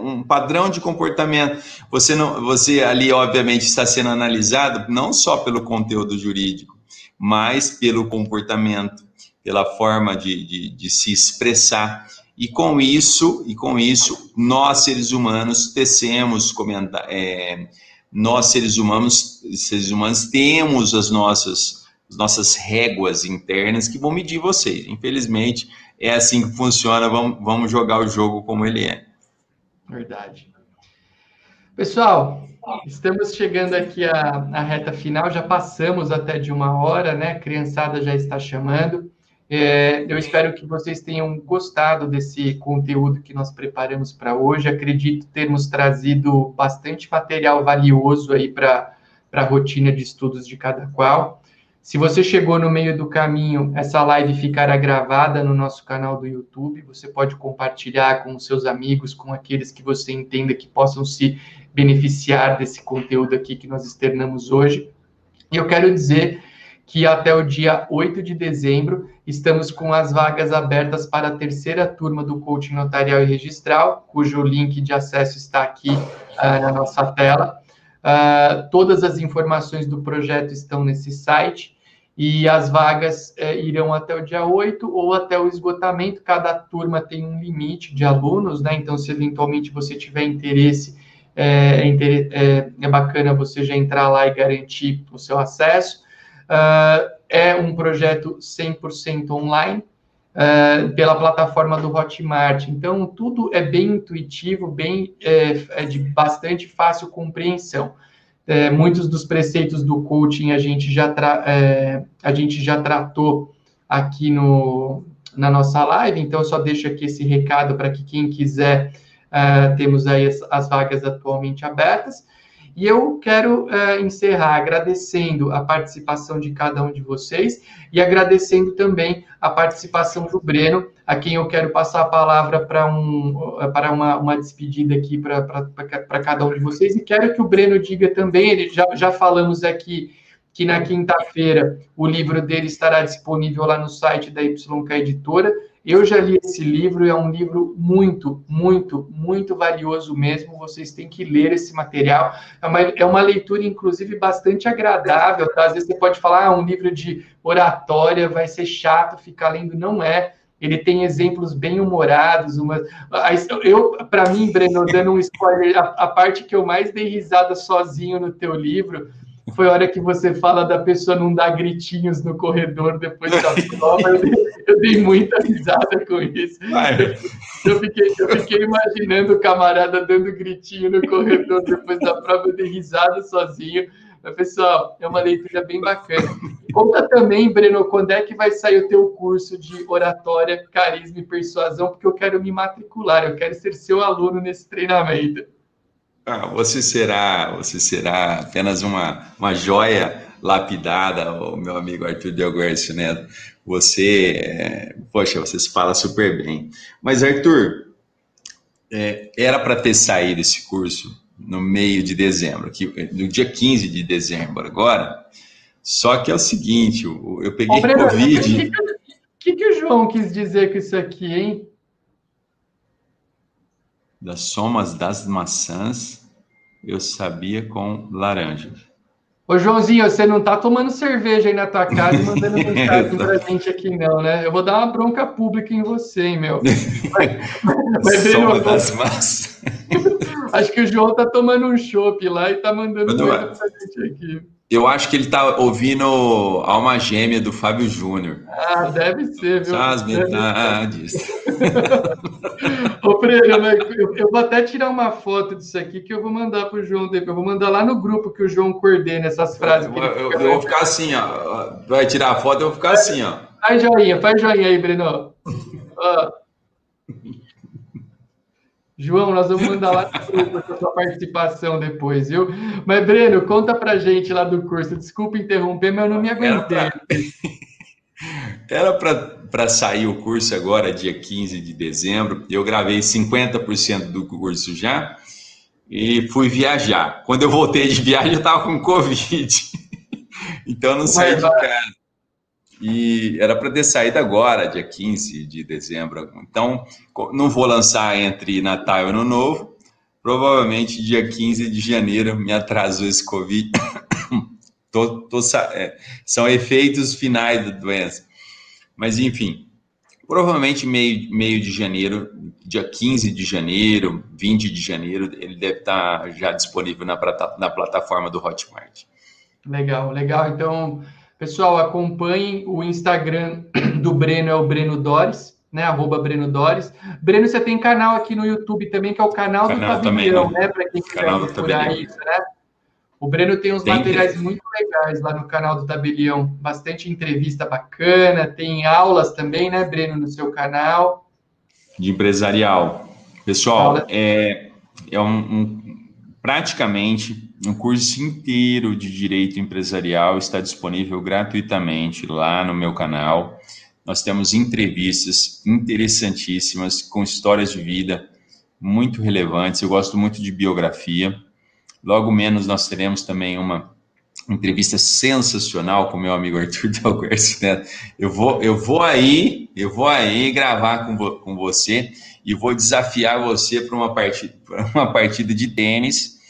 um padrão de comportamento você não você ali obviamente está sendo analisado não só pelo conteúdo jurídico mas pelo comportamento pela forma de, de, de se expressar. E com isso, e com isso, nós seres humanos tecemos comentar, é, nós seres humanos, seres humanos temos as nossas, as nossas réguas internas que vão medir vocês. Infelizmente, é assim que funciona. Vamos, vamos jogar o jogo como ele é. Verdade. Pessoal, estamos chegando aqui à, à reta final, já passamos até de uma hora, né? A criançada já está chamando. É, eu espero que vocês tenham gostado desse conteúdo que nós preparamos para hoje. Acredito termos trazido bastante material valioso aí para a rotina de estudos de cada qual. Se você chegou no meio do caminho, essa live ficará gravada no nosso canal do YouTube. Você pode compartilhar com seus amigos, com aqueles que você entenda que possam se beneficiar desse conteúdo aqui que nós externamos hoje. E eu quero dizer que até o dia 8 de dezembro estamos com as vagas abertas para a terceira turma do coaching notarial e registral, cujo link de acesso está aqui uh, na nossa tela. Uh, todas as informações do projeto estão nesse site e as vagas uh, irão até o dia 8 ou até o esgotamento. Cada turma tem um limite de alunos, né? Então, se eventualmente você tiver interesse, é, é, é bacana você já entrar lá e garantir o seu acesso. Uh, é um projeto 100% online uh, pela plataforma do Hotmart. Então, tudo é bem intuitivo, bem é, é de bastante fácil compreensão. É, muitos dos preceitos do coaching a gente já, é, a gente já tratou aqui no, na nossa live, então eu só deixo aqui esse recado para que quem quiser, uh, temos aí as, as vagas atualmente abertas. E eu quero uh, encerrar agradecendo a participação de cada um de vocês e agradecendo também a participação do Breno, a quem eu quero passar a palavra para um, para uma, uma despedida aqui para cada um de vocês. E quero que o Breno diga também, ele já, já falamos aqui que na quinta-feira o livro dele estará disponível lá no site da YK Editora. Eu já li esse livro, é um livro muito, muito, muito valioso mesmo. Vocês têm que ler esse material. É uma, é uma leitura, inclusive, bastante agradável. Tá? Às vezes você pode falar, ah, um livro de oratória vai ser chato ficar lendo. Não é. Ele tem exemplos bem humorados. Uma... Eu, para mim, Breno, dando um spoiler, a, a parte que eu mais dei risada sozinho no teu livro foi a hora que você fala da pessoa não dar gritinhos no corredor depois da prova. Eu eu dei muita risada com isso. Eu fiquei, eu fiquei imaginando o camarada dando gritinho no corredor depois da prova, eu dei risada sozinho. Mas, pessoal, é uma leitura bem bacana. Conta também, Breno, quando é que vai sair o teu curso de oratória, carisma e persuasão, porque eu quero me matricular, eu quero ser seu aluno nesse treinamento. Ah, você será, você será apenas uma, uma joia lapidada, o meu amigo Arthur Delguercio Neto. Você, é, poxa, você se fala super bem. Mas, Arthur, é, era para ter saído esse curso no meio de dezembro, que, no dia 15 de dezembro agora. Só que é o seguinte, eu, eu peguei Ô, Breno, Covid. O que, que, que, o João quis dizer com isso aqui, hein? Das somas das maçãs, eu sabia com laranja. Ô, Joãozinho, você não tá tomando cerveja aí na tua casa e mandando mensagem pra gente aqui, não, né? Eu vou dar uma bronca pública em você, hein, meu. Mas, Soma das massas. Acho que o João tá tomando um chopp lá e tá mandando coisa pra gente aqui. Eu acho que ele tá ouvindo Alma Gêmea do Fábio Júnior. Ah, deve ser, viu? As metades. Ô, Freire, eu, vou até tirar uma foto disso aqui que eu vou mandar pro João depois. Eu vou mandar lá no grupo que o João coordena essas frases. Eu, eu, eu vou ficar assim, ó. Vai tirar a foto, eu vou ficar assim, ó. Faz joinha, faz joinha aí, Breno. Ó. João, nós vamos mandar lá a sua participação depois, viu? Mas, Breno, conta pra gente lá do curso. Desculpa interromper, mas eu não me aguentei. Era para sair o curso agora, dia 15 de dezembro. Eu gravei 50% do curso já e fui viajar. Quando eu voltei de viagem, eu estava com Covid. então, eu não saí de casa. E era para ter saído agora, dia 15 de dezembro. Então, não vou lançar entre Natal e Ano Novo. Provavelmente dia 15 de janeiro me atrasou esse Covid. tô, tô, é, são efeitos finais da doença. Mas, enfim, provavelmente meio, meio de janeiro, dia 15 de janeiro, 20 de janeiro, ele deve estar já disponível na, na plataforma do Hotmart. Legal, legal. Então, Pessoal, acompanhem o Instagram do Breno, é o Breno Dores, né? Arroba Breno Dores. Breno, você tem canal aqui no YouTube também, que é o canal, canal do Tabelião, né? né? Para quem quiser procurar isso, né? O Breno tem uns tem materiais muito legais lá no canal do Tabelião. Bastante entrevista bacana, tem aulas também, né, Breno, no seu canal. De empresarial. Pessoal, é, é um, um praticamente um curso inteiro de direito empresarial está disponível gratuitamente lá no meu canal. Nós temos entrevistas interessantíssimas com histórias de vida muito relevantes. Eu gosto muito de biografia. Logo menos nós teremos também uma entrevista sensacional com meu amigo Arthur Delguercio Neto. Eu vou, eu vou aí, eu vou aí gravar com, vo, com você e vou desafiar você para uma uma partida de tênis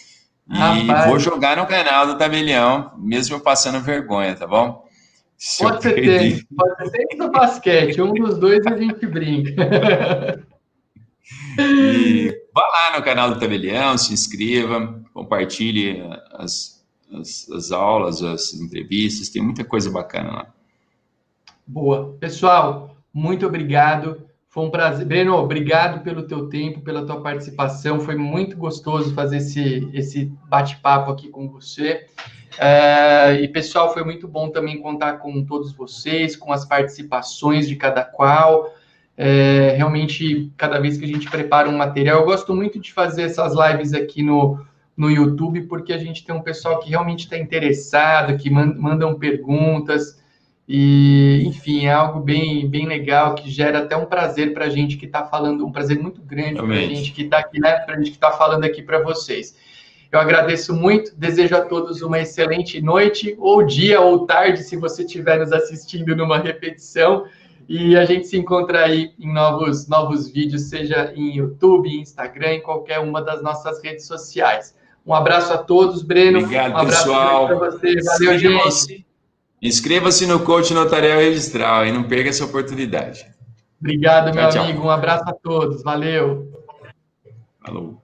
e Rapaz. vou jogar no canal do Tabelião, mesmo passando vergonha, tá bom? Se pode ser tênis, pode ser tênis ou basquete, um dos dois a gente brinca. E vá lá no canal do Tabelião, se inscreva, compartilhe as, as, as aulas, as entrevistas, tem muita coisa bacana lá. Boa. Pessoal, muito obrigado. Foi um prazer. Breno, obrigado pelo teu tempo, pela tua participação. Foi muito gostoso fazer esse, esse bate-papo aqui com você. É, e, pessoal, foi muito bom também contar com todos vocês, com as participações de cada qual. É, realmente, cada vez que a gente prepara um material, eu gosto muito de fazer essas lives aqui no, no YouTube, porque a gente tem um pessoal que realmente está interessado, que mandam perguntas. E, enfim, é algo bem, bem legal que gera até um prazer para a gente que está falando, um prazer muito grande para a gente que está aqui, né? Para a gente que está falando aqui para vocês. Eu agradeço muito, desejo a todos uma excelente noite, ou dia, ou tarde, se você estiver nos assistindo numa repetição. E a gente se encontra aí em novos, novos vídeos, seja em YouTube, Instagram, em qualquer uma das nossas redes sociais. Um abraço a todos, Breno. Obrigado, um abraço pessoal. para você. Valeu, gente. Inscreva-se no coach notarial registral e não perca essa oportunidade. Obrigado, meu tchau, amigo. Tchau. Um abraço a todos. Valeu. Falou.